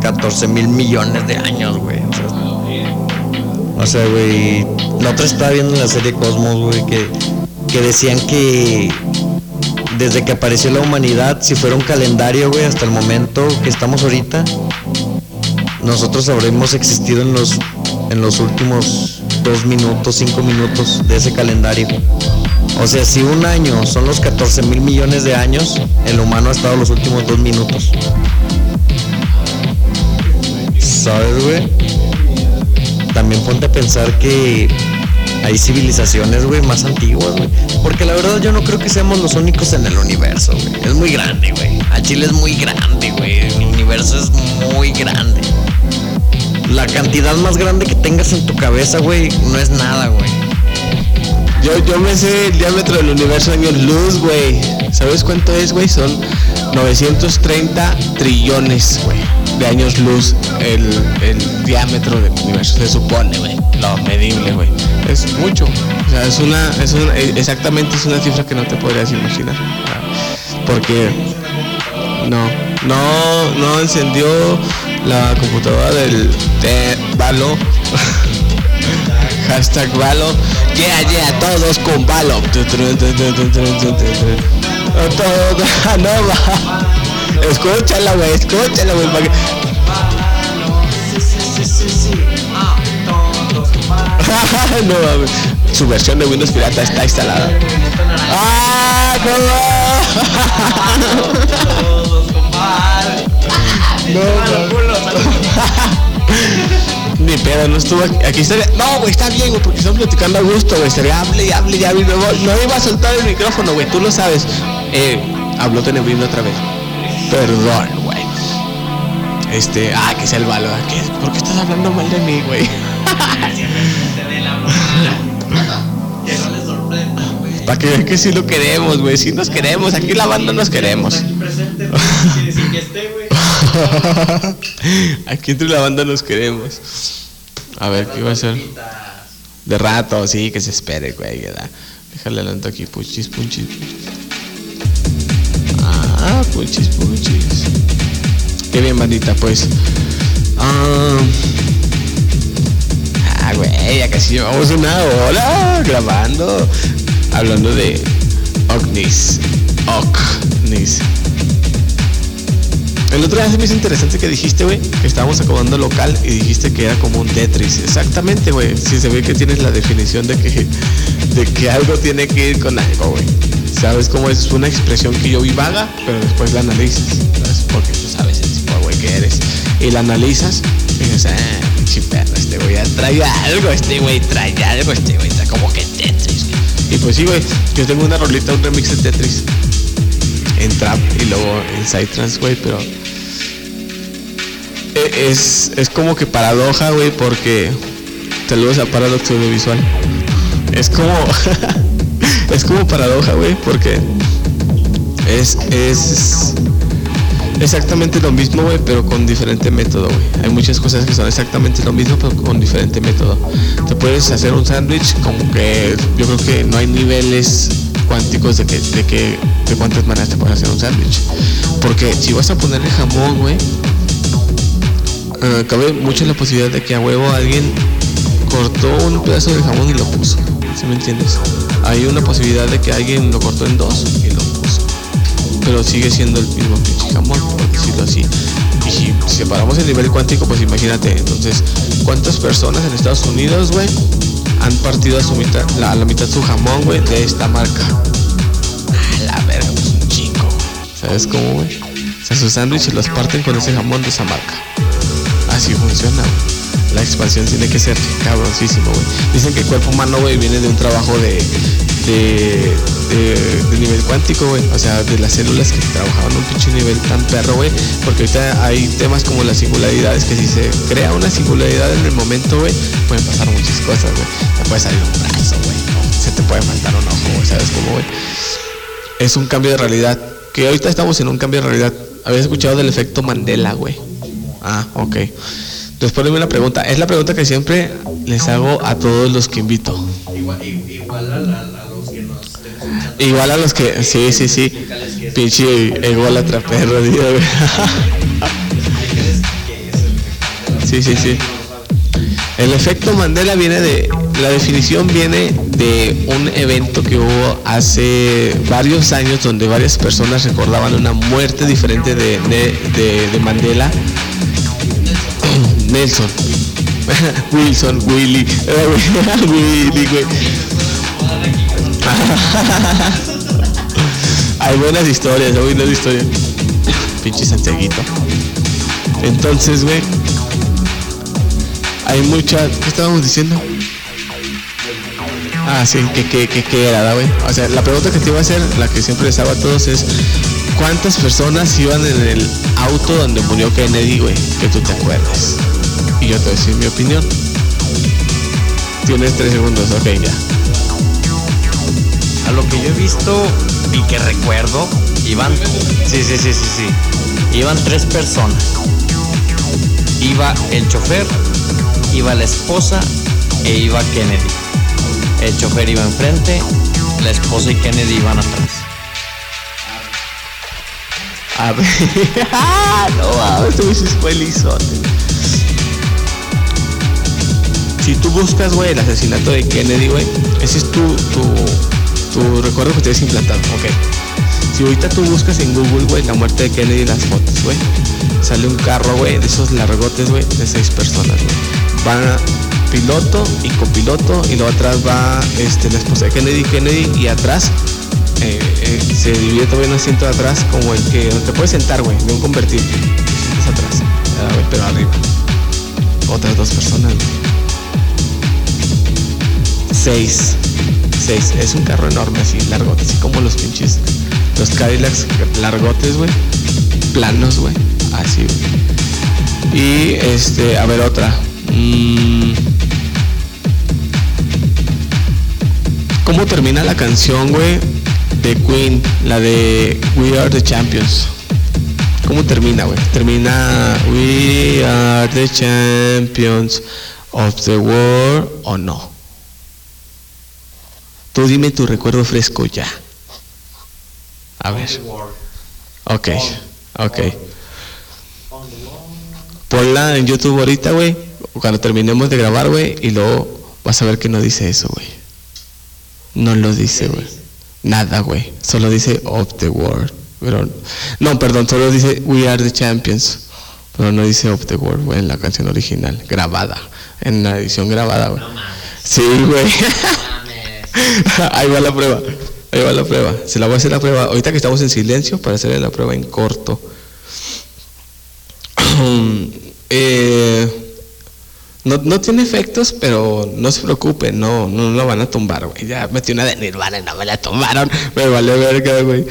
14 mil millones de años, güey. O sea, o sea, güey, la otra estaba viendo en la serie Cosmos, güey, que, que decían que desde que apareció la humanidad, si fuera un calendario, güey, hasta el momento que estamos ahorita, nosotros habremos existido en los, en los últimos dos minutos, cinco minutos de ese calendario. O sea, si un año son los 14 mil millones de años, el humano ha estado los últimos dos minutos. ¿Sabes, güey? También ponte a pensar que hay civilizaciones, güey, más antiguas, güey. Porque la verdad yo no creo que seamos los únicos en el universo, güey. Es muy grande, güey. A Chile es muy grande, güey. El universo es muy grande. La cantidad más grande que tengas en tu cabeza, güey, no es nada, güey. Yo, yo me sé el diámetro del universo años luz, güey. ¿Sabes cuánto es, güey? Son 930 trillones, güey, de años luz el, el diámetro del universo. Se supone, güey. Lo medible, güey. Es mucho. O sea, es una, es una, eh, exactamente es una cifra que no te podrías imaginar. Porque no, no, no encendió la computadora del de. Hashtag Valo. Yeah, yeah, todos con Valo. Todo, no. Escúchala, güey, escúchala, güey. no. Su versión de Windows Pirata está instalada. ¡Ah, no! No, Ni pedo, no estuvo aquí. aquí estaría. No, güey, está bien, güey, porque estamos platicando a gusto, güey. Estaría hable y hable y hable. No, no iba a soltar el micrófono, güey, tú lo sabes. Eh, habló Tenebrino otra vez. Perdón, güey. Este, ah, que sea el valor. ¿Por qué estás hablando mal de mí, güey? Para que vean que sí lo queremos, güey. Sí nos queremos. Aquí la banda nos queremos. Aquí entre la banda nos queremos. A ver, ¿qué va a ser? De rato, sí, que se espere, güey. Déjale adelanto aquí, puchis, punchis. Ah, puchis, puchis. Qué bien, bandita, pues. Ah, ah, güey, ya casi llevamos una hora grabando. Hablando de ovnis. Ovnis. El otro día se me hizo interesante que dijiste, güey, que estábamos acomodando local y dijiste que era como un Tetris. Exactamente, güey. Si se ve que tienes la definición de que, de que algo tiene que ir con algo, güey. ¿Sabes cómo es? una expresión que yo vi vaga, pero después la analizas. Porque tú sabes el tipo de güey que eres. Y la analizas y dices, ah, pinche perro, este güey trae algo, este güey trae algo, este güey está como que Tetris. Y pues sí, güey, yo tengo una rolita, un remix de Tetris en trap y luego en Psytrance, güey, pero e- es, es como que paradoja, güey, porque saludos a Paradox Audiovisual. Es como es como paradoja, güey, porque es es exactamente lo mismo, güey, pero con diferente método, güey. Hay muchas cosas que son exactamente lo mismo, pero con diferente método. Te puedes hacer un sándwich como que yo creo que no hay niveles cuánticos de que, de que de cuántas maneras te puedes hacer un sándwich. Porque si vas a ponerle jamón, güey, eh, cabe mucho la posibilidad de que a huevo alguien cortó un pedazo de jamón y lo puso. ¿Sí me entiendes? Hay una posibilidad de que alguien lo cortó en dos y lo puso. Pero sigue siendo el mismo pinche jamón, por decirlo así. Y si separamos el nivel cuántico, pues imagínate, entonces, ¿cuántas personas en Estados Unidos, güey, han partido a, su mitad, la, a la mitad su jamón, güey, de esta marca? A la verga, pues un chingo. ¿Sabes cómo, güey? O sea, sus sándwiches los parten con ese jamón de esa marca. Así funciona, güey. La expansión tiene que ser cabroncísimo, güey. Dicen que el cuerpo humano, güey, viene de un trabajo de, de, de, de nivel cuántico, güey. O sea, de las células que trabajaban un pinche nivel tan perro, güey. Porque ahorita hay temas como las singularidades, que si se crea una singularidad en el momento, güey, pueden pasar muchas cosas, güey. Te puede salir un brazo, güey. Se te puede faltar un ojo, güey. ¿Sabes cómo, güey? Es un cambio de realidad. Que ahorita estamos en un cambio de realidad. Habías escuchado del efecto Mandela, güey. Ah, ok. Después de una pregunta. Es la pregunta que siempre les hago a todos los que invito. Igual, a, a los que nos. Igual a los que. Sí, sí, sí. Es- Pinche ególatra perro, tío. Sí, sí, sí. El efecto Mandela viene de, la definición viene de un evento que hubo hace varios años donde varias personas recordaban una muerte diferente de- de- de Mandela. Nelson. Wilson, Willy. Willy, güey. Hay buenas historias, hay buenas historias. Pinche Santiaguito. Entonces, güey, hay mucha. ¿Qué estábamos diciendo? Ah, sí, que, que, que, que era, ¿da, güey? O sea, la pregunta que te iba a hacer, la que siempre les hago a todos es: ¿cuántas personas iban en el auto donde murió Kennedy, güey? Que tú te acuerdas. Y yo te voy a decir mi opinión. Tienes tres segundos, ok, ya. A lo que yo he visto y que recuerdo, iban. Sí, sí, sí, sí, sí. Iban tres personas. Iba el chofer, iba la esposa e iba Kennedy. El chofer iba enfrente, la esposa y Kennedy iban atrás. A ver. ¡Ah! no. Si tú buscas, güey, el asesinato de Kennedy, güey, ese es tu, tu, tu recuerdo que tienes implantado, ok. Si ahorita tú buscas en Google, güey, la muerte de Kennedy y las fotos, güey, sale un carro, güey, de esos largotes, güey, de seis personas, güey. Van piloto y copiloto y luego atrás va este, la esposa de Kennedy, Kennedy y atrás eh, eh, se divide todavía un asiento de atrás como el que donde te puedes sentar, güey, de un convertible. Te sientas atrás, ah, güey, pero arriba. Otras dos personas, güey. Seis. Seis. Es un carro enorme así, largote, así como los pinches. Los Cadillacs largotes, güey. Planos, güey. Así, güey. Y este, a ver otra. Mm. ¿Cómo termina la canción, güey? De Queen, la de We Are the Champions. ¿Cómo termina, güey? Termina We Are the Champions of the World o no. Tú dime tu recuerdo fresco ya. A ver. Ok, ok. Ponla en YouTube ahorita, güey. Cuando terminemos de grabar, güey. Y luego vas a ver que no dice eso, güey. No lo dice, güey. Nada, güey. Solo dice of the world. Pero, no, perdón, solo dice We are the champions. Pero no dice of the world, güey, en la canción original, grabada. En la edición grabada, güey. Sí, güey. Ahí va la prueba. Ahí va la prueba. Se la voy a hacer la prueba. Ahorita que estamos en silencio para hacerle la prueba en corto. Eh, no, no tiene efectos, pero no se preocupen, no, no lo van a tumbar, güey. Ya metí una de Nirvana y no me la tumbaron. Me vale verga, güey.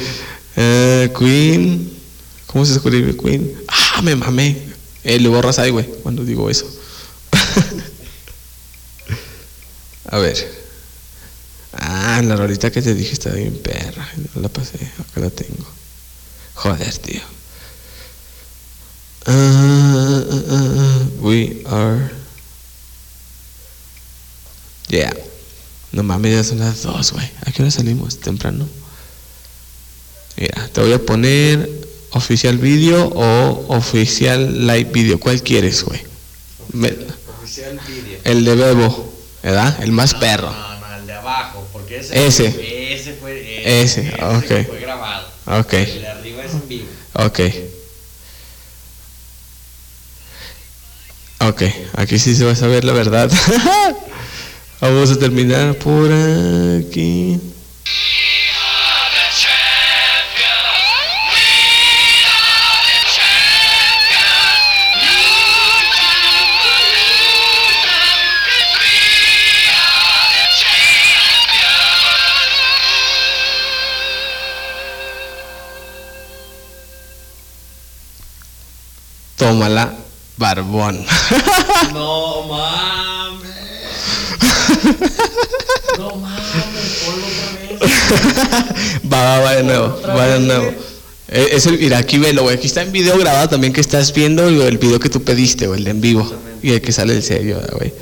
Eh, Queen. ¿Cómo se escribe Queen? Ah, me mamé. Eh, le borras ahí, güey, cuando digo eso. a ver. Ah, la rolita que te dije está bien perra. No la pasé, acá la tengo. Joder, tío. Ah, we are. Yeah. No mames, ya son las dos, güey. ¿A qué hora salimos? Temprano. Mira, te voy a poner oficial video o oficial live video. ¿Cuál quieres, güey? Oficial vídeo. El de Bebo, ¿verdad? El más perro. No, no, el de abajo, porque ese, Ese. ese fue Ese, ok. fue grabado. Ok. El de arriba es en vivo. Ok. Ok, aquí sí se va a saber la verdad. Vamos a terminar por aquí. Tómala, barbón. No mames. No mames, ponlo otra vez. va, va, va de nuevo, va de nuevo. Eh, Es el, mira, aquí velo, güey. Aquí está en video grabado también que estás viendo el el video que tú pediste, güey, el de en vivo. Y el que sale el serio, güey.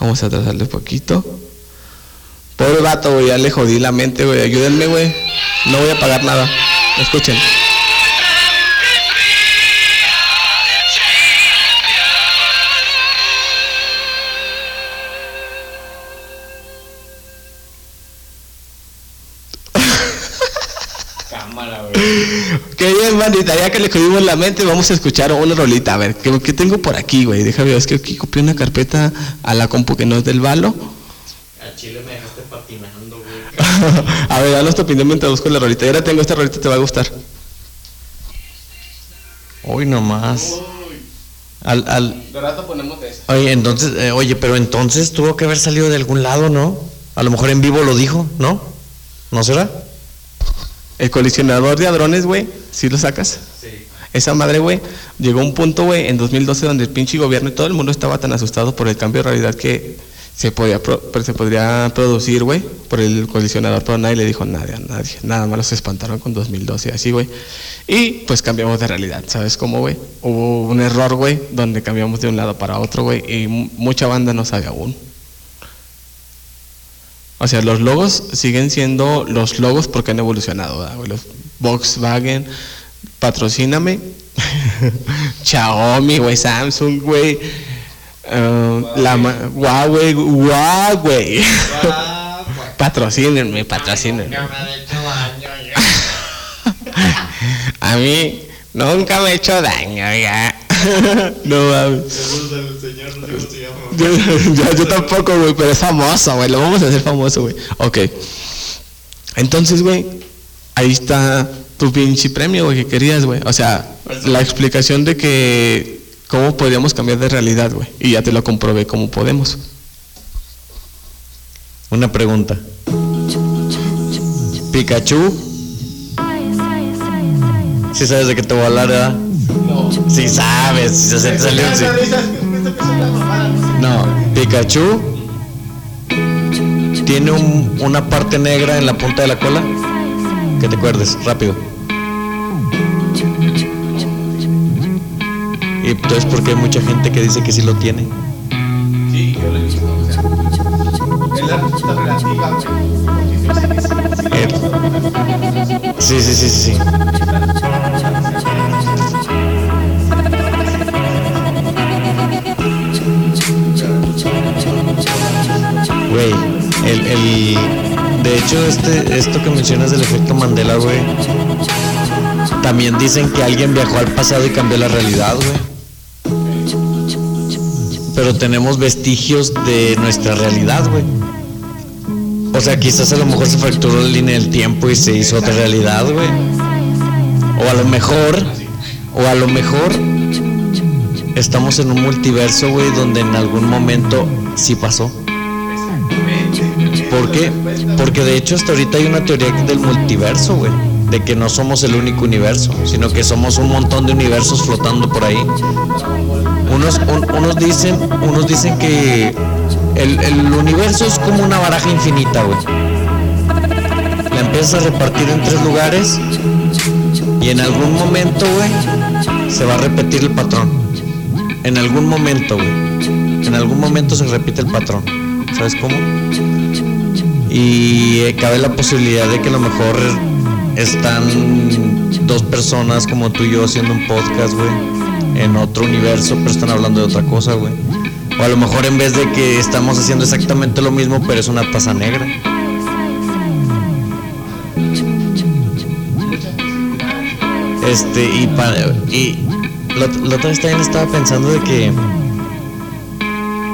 Vamos a atrasarle un poquito. Pobre vato, güey, ya le jodí la mente, güey. Ayúdenme, güey. No voy a pagar nada. Escuchen. Qué bien, bandita, ya que le jodimos la mente, vamos a escuchar una rolita. A ver, ¿qué, qué tengo por aquí, güey? Déjame ver, es que aquí copié una carpeta a la compu que no es del balo. A Chile me dejaste patinando, güey. a ver, dale tu opinión mientras busco la rolita. Y ahora tengo esta rolita, te va a gustar. Hoy nomás. Al, al, De rato ponemos esa. oye, entonces, eh, oye, pero entonces tuvo que haber salido de algún lado, ¿no? A lo mejor en vivo lo dijo, ¿no? ¿No será? El colisionador de hadrones, güey, ¿sí lo sacas? Sí. Esa madre, güey, llegó a un punto, güey, en 2012 donde el pinche gobierno y todo el mundo estaba tan asustado por el cambio de realidad que se podía se podría producir, güey, por el colisionador, pero nadie le dijo nadie a nadie. Nada más los espantaron con 2012, así, güey. Y pues cambiamos de realidad, ¿sabes cómo, güey? Hubo un error, güey, donde cambiamos de un lado para otro, güey, y mu- mucha banda no sabe aún. O sea, los logos siguen siendo los logos porque han evolucionado. Los Volkswagen, patrocíname. Xiaomi, güey, Samsung, güey. la ma- Huawei, Huawei. Patrocínenme, patrocínenme. A mí nunca me he hecho daño, ya. No mames. Yo, yo- yo tampoco, güey, pero es famoso, güey. Lo vamos a hacer famoso, güey. Ok. Entonces, güey, ahí está tu pinche premio, güey, que querías, güey. O sea, la explicación de que cómo podríamos cambiar de realidad, güey. Y ya te lo comprobé cómo podemos. Una pregunta. Pikachu. Si sabes de qué te voy a hablar, ¿verdad? No. Si sabes, si se te salió un sí. No, Pikachu tiene un- una parte negra en la punta de la cola. Que te acuerdes, rápido. Y entonces, porque hay mucha gente que dice que sí lo tiene? Sí, yo lo he visto, o sea. Es la respuesta relativa, güey. Eh, Sí, sí, sí, sí. sí. Güey, el, el, de hecho, este, esto que mencionas del efecto Mandela, güey, también dicen que alguien viajó al pasado y cambió la realidad, güey. Pero tenemos vestigios de nuestra realidad, güey. O sea, quizás a lo mejor se fracturó la línea del tiempo y se hizo otra realidad, güey. O a lo mejor, o a lo mejor estamos en un multiverso, güey, donde en algún momento sí pasó. ¿Por qué? Porque de hecho hasta ahorita hay una teoría del multiverso, güey. De que no somos el único universo, sino que somos un montón de universos flotando por ahí. Unos, un- unos dicen, unos dicen que el, el universo es como una baraja infinita, güey. La empiezas a repartir en tres lugares y en algún momento, güey, se va a repetir el patrón. En algún momento, güey. En algún momento se repite el patrón. ¿Sabes cómo? Y eh, cabe la posibilidad de que a lo mejor están dos personas como tú y yo haciendo un podcast, güey, en otro universo, pero están hablando de otra cosa, güey. O a lo mejor en vez de que estamos haciendo exactamente lo mismo, pero es una taza negra. Este, y, pa- y la, la otra vez también estaba pensando de que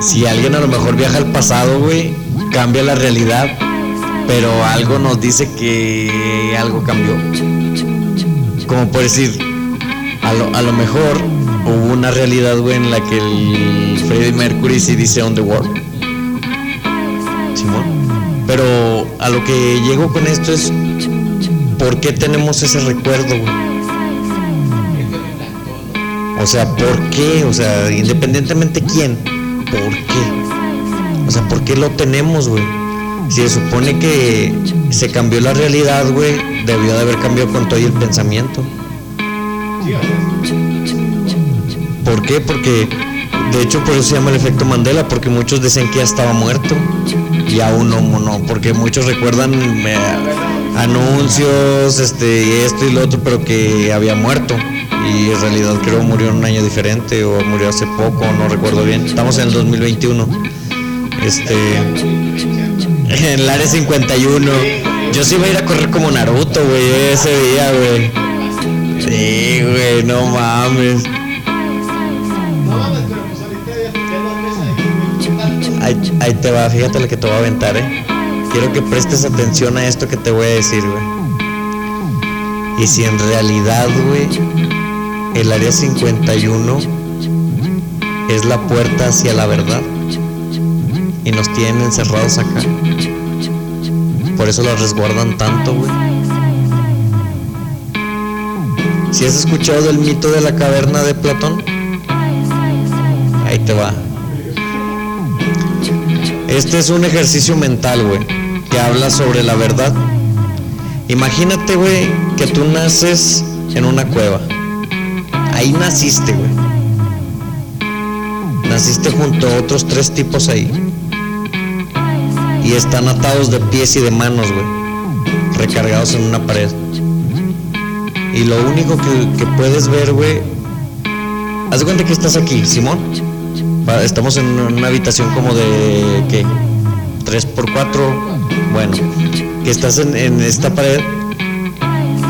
si alguien a lo mejor viaja al pasado, güey, cambia la realidad, pero algo nos dice que algo cambió. Como por decir, a lo, a lo mejor hubo una realidad, güey, en la que el Freddie Mercury sí dice on the world. Simón. Pero a lo que llego con esto es, ¿por qué tenemos ese recuerdo, güey? O sea, ¿por qué? O sea, independientemente quién, ¿por qué? O sea, ¿por qué lo tenemos, güey? Si se supone que se cambió la realidad, güey, debió de haber cambiado con todo y el pensamiento. ¿Por qué? Porque, de hecho, por eso se llama el efecto Mandela, porque muchos dicen que ya estaba muerto y aún no, no, porque muchos recuerdan eh, anuncios, este, esto y lo otro, pero que había muerto y en realidad creo murió en un año diferente o murió hace poco, no recuerdo bien. Estamos en el 2021. Este, en el área 51. Yo sí iba a ir a correr como Naruto, güey, ese día, güey. Sí, güey, no mames. Ahí, ahí te va, fíjate lo que te voy a aventar, eh. Quiero que prestes atención a esto que te voy a decir, güey. Y si en realidad, güey, el área 51 es la puerta hacia la verdad y nos tienen encerrados acá. Por eso la resguardan tanto, güey. Si has escuchado del mito de la caverna de Platón, ahí te va. Este es un ejercicio mental, güey, que habla sobre la verdad. Imagínate, güey, que tú naces en una cueva. Ahí naciste, güey. Naciste junto a otros tres tipos ahí. Y están atados de pies y de manos, güey. Recargados en una pared. Y lo único que, puedes ver, güey. Haz de cuenta que estás aquí, Simón. Estamos en una habitación como de. ¿Qué? 3 por 4 Bueno, que estás en, en esta pared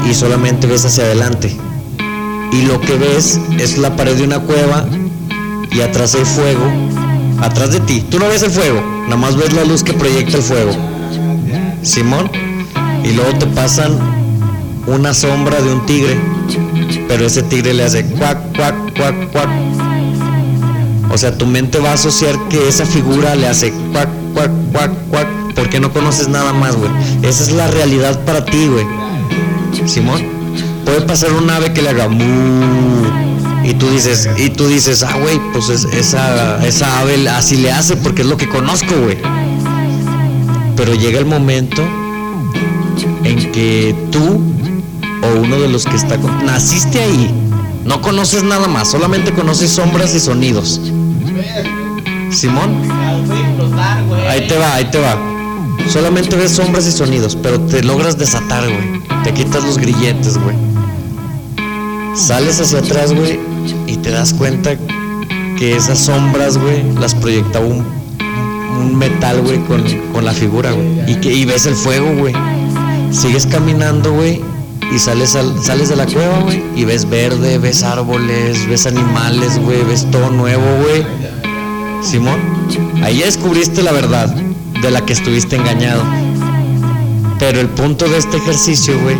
y solamente ves hacia adelante. Y lo que ves es la pared de una cueva y atrás hay fuego. Atrás de ti. Tú no ves el fuego, nada más ves la luz que proyecta el fuego. Simón. Y luego te pasan una sombra de un tigre. Pero ese tigre le hace cuac, cuac, cuac, cuac. O sea, tu mente va a asociar que esa figura le hace cuac, cuac, cuac, cuac. Porque no conoces nada más, güey. Esa es la realidad para ti, güey. Simón. Puede pasar un ave que le haga mu. Y tú dices, y tú dices, ah, güey, pues es- esa, esa ave así le hace porque es lo que conozco, güey. Pero llega el momento en que tú o uno de los que está con... Naciste ahí, no conoces nada más, solamente conoces sombras y sonidos. Simón, ahí te va, ahí te va. Solamente ves sombras y sonidos, pero te logras desatar, güey. Te quitas los grilletes, güey. Sales hacia atrás, güey, y te das cuenta que esas sombras, güey, las proyectaba un, un metal, güey, con, con la figura, güey. Y, que, y ves el fuego, güey. Sigues caminando, güey, y sales, al- sales de la cueva, güey, y ves verde, ves árboles, ves animales, güey, ves todo nuevo, güey. Simón, ahí descubriste la verdad de la que estuviste engañado. Pero el punto de este ejercicio, güey,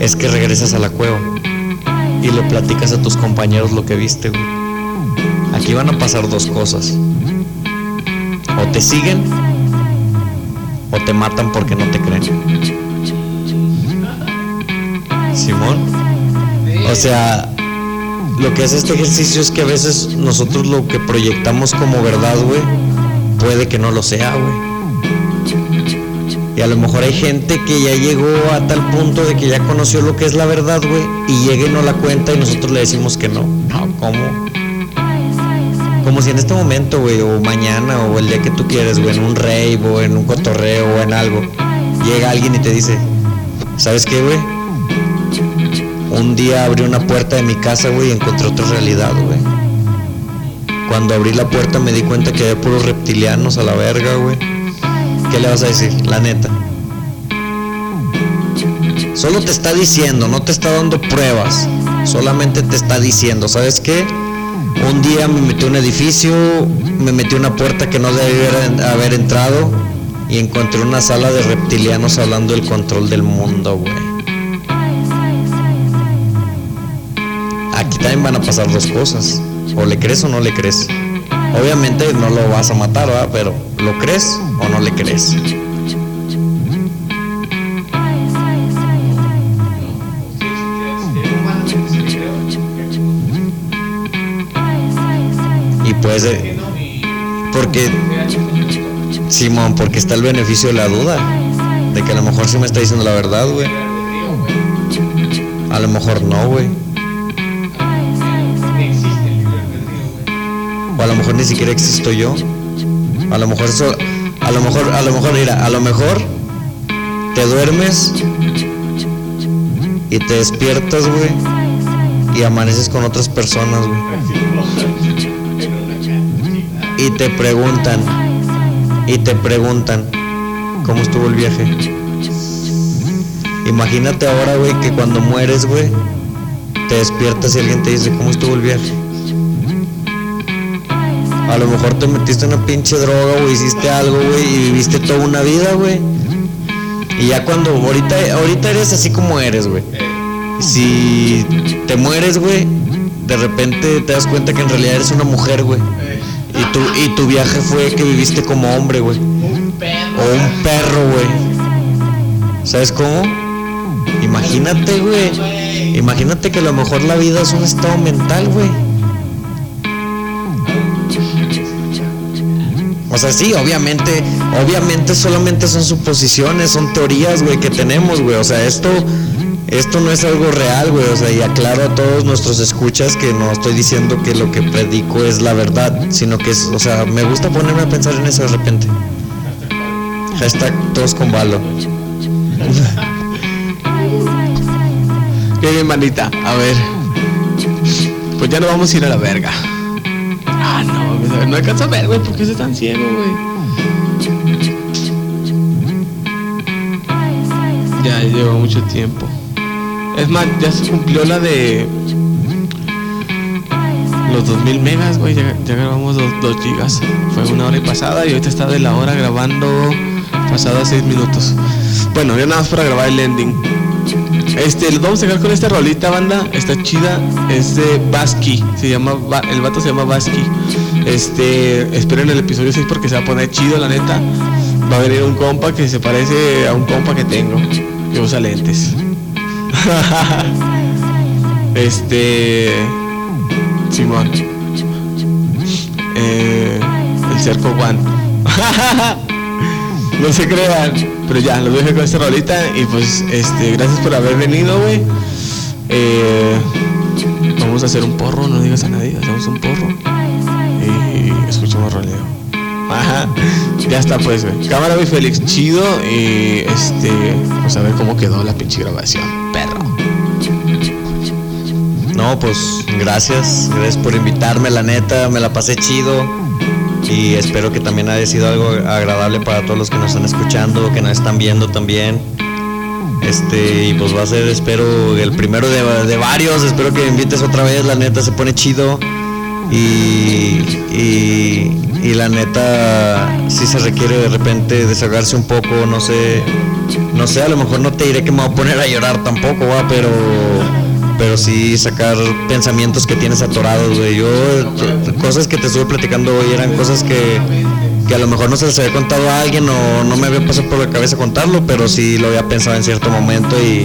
es que regresas a la cueva y le platicas a tus compañeros lo que viste, güey. Aquí van a pasar dos cosas. O te siguen o te matan porque no te creen. Simón. O sea, lo que hace este ejercicio es que a veces nosotros lo que proyectamos como verdad, güey, puede que no lo sea, güey. Y a lo mejor hay gente que ya llegó a tal punto de que ya conoció lo que es la verdad, güey, y llega y no la cuenta y nosotros le decimos que no. No, ¿cómo? Como si en este momento, güey, o mañana, o el día que tú quieres, güey, en un rave, o en un cotorreo, o en algo, llega alguien y te dice, ¿sabes qué, güey? Un día abrí una puerta de mi casa, güey, y encontré otra realidad, güey. Cuando abrí la puerta me di cuenta que había puros reptilianos a la verga, güey. ¿Qué le vas a decir? La neta. Solo te está diciendo, no te está dando pruebas. Solamente te está diciendo, ¿sabes qué? Un día me metí un edificio, me metí una puerta que no debía haber entrado y encontré una sala de reptilianos hablando del control del mundo, güey. Aquí también van a pasar dos cosas. O le crees o no le crees. Obviamente no lo vas a matar, ¿verdad? Pero ¿lo crees o no le crees? Y pues, eh, porque, Simón, porque está el beneficio de la duda. De que a lo mejor sí me está diciendo la verdad, güey. A lo mejor no, güey. O a lo mejor ni siquiera existo yo. A lo mejor eso, a lo mejor, a lo mejor, mira, a lo mejor te duermes y te despiertas, güey, y amaneces con otras personas, güey. Y te preguntan, y te preguntan, ¿cómo estuvo el viaje? Imagínate ahora, güey, que cuando mueres, güey, te despiertas y alguien te dice, ¿cómo estuvo el viaje? Lo mejor te metiste una pinche droga, güey, hiciste algo, güey, y viviste toda una vida, güey. Y ya cuando, ahorita, ahorita eres así como eres, güey. Si te mueres, güey, de repente te das cuenta que en realidad eres una mujer, güey. Y tu, y tu viaje fue que viviste como hombre, güey. O un perro, güey. ¿Sabes cómo? Imagínate, güey. Imagínate que a lo mejor la vida es un estado mental, güey. O sea, sí, obviamente, obviamente solamente son suposiciones, son teorías, güey, que tenemos, güey. O sea, esto, esto no es algo real, güey. O sea, y aclaro a todos nuestros escuchas que no estoy diciendo que lo que predico es la verdad, sino que es, o sea, me gusta ponerme a pensar en eso de repente. Hashtag todos con balo. Qué bien, manita. A ver. Pues ya no vamos a ir a la verga. Ah, no, no alcanzo a ver, güey. ¿Por qué soy tan ciego, güey? Ya lleva mucho tiempo. Es más, ya se cumplió la de los 2000 megas, güey. Ya, ya grabamos 2 gigas. Fue una hora y pasada y ahorita está de la hora grabando pasada 6 minutos. Bueno, ya nada más para grabar el ending. Este, vamos a dejar con esta rolita, banda. Está chida. Es de Basky. Se llama, el vato se llama Basky. Este, esperen el episodio 6 porque se va a poner chido, la neta. Va a venir un compa que se parece a un compa que tengo. Que usa lentes. este. Simón. Eh, el cerco One. no se crean. Pero ya, los dejo con esta rolita. Y pues, este, gracias por haber venido, güey. Eh, vamos a hacer un porro, no digas a nadie, hacemos un porro. Y escuchamos roleo. Ajá, ya está pues, güey. Cámara, güey, Félix, chido. Y este, pues a ver cómo quedó la pinche grabación. Perro. No, pues gracias, gracias por invitarme, la neta, me la pasé chido y espero que también haya sido algo agradable para todos los que nos están escuchando, que nos están viendo también. Este, y pues va a ser, espero, el primero de, de varios, espero que invites otra vez, la neta se pone chido y, y, y la neta sí se requiere de repente desahogarse un poco, no sé, no sé, a lo mejor no te diré que me voy a poner a llorar tampoco, va, pero pero sí sacar pensamientos que tienes atorados, güey. Yo, cosas que te estuve platicando hoy eran cosas que, que a lo mejor no se les había contado a alguien o no me había pasado por la cabeza contarlo, pero sí lo había pensado en cierto momento y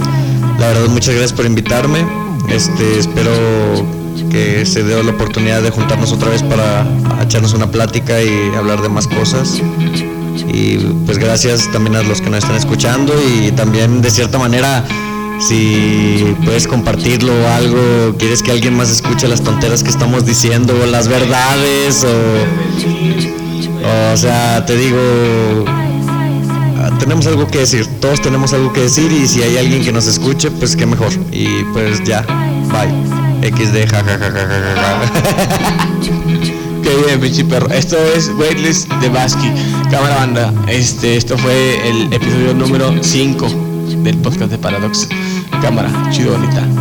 la verdad muchas gracias por invitarme. Este, espero que se dé la oportunidad de juntarnos otra vez para echarnos una plática y hablar de más cosas. Y pues gracias también a los que nos están escuchando y también de cierta manera si puedes compartirlo o algo, quieres que alguien más escuche las tonteras que estamos diciendo, o las verdades o, o sea, te digo, ah, tenemos algo que decir, todos tenemos algo que decir y si hay alguien que nos escuche, pues qué mejor. Y pues ya, bye. XD, ja, ja, ja, ja, ja, ja. Qué bien, pinche perro. Esto es Weightless de Basky. Cámara banda. Este, esto fue el episodio número 5 del podcast de Paradox. Cámara, chido bonita.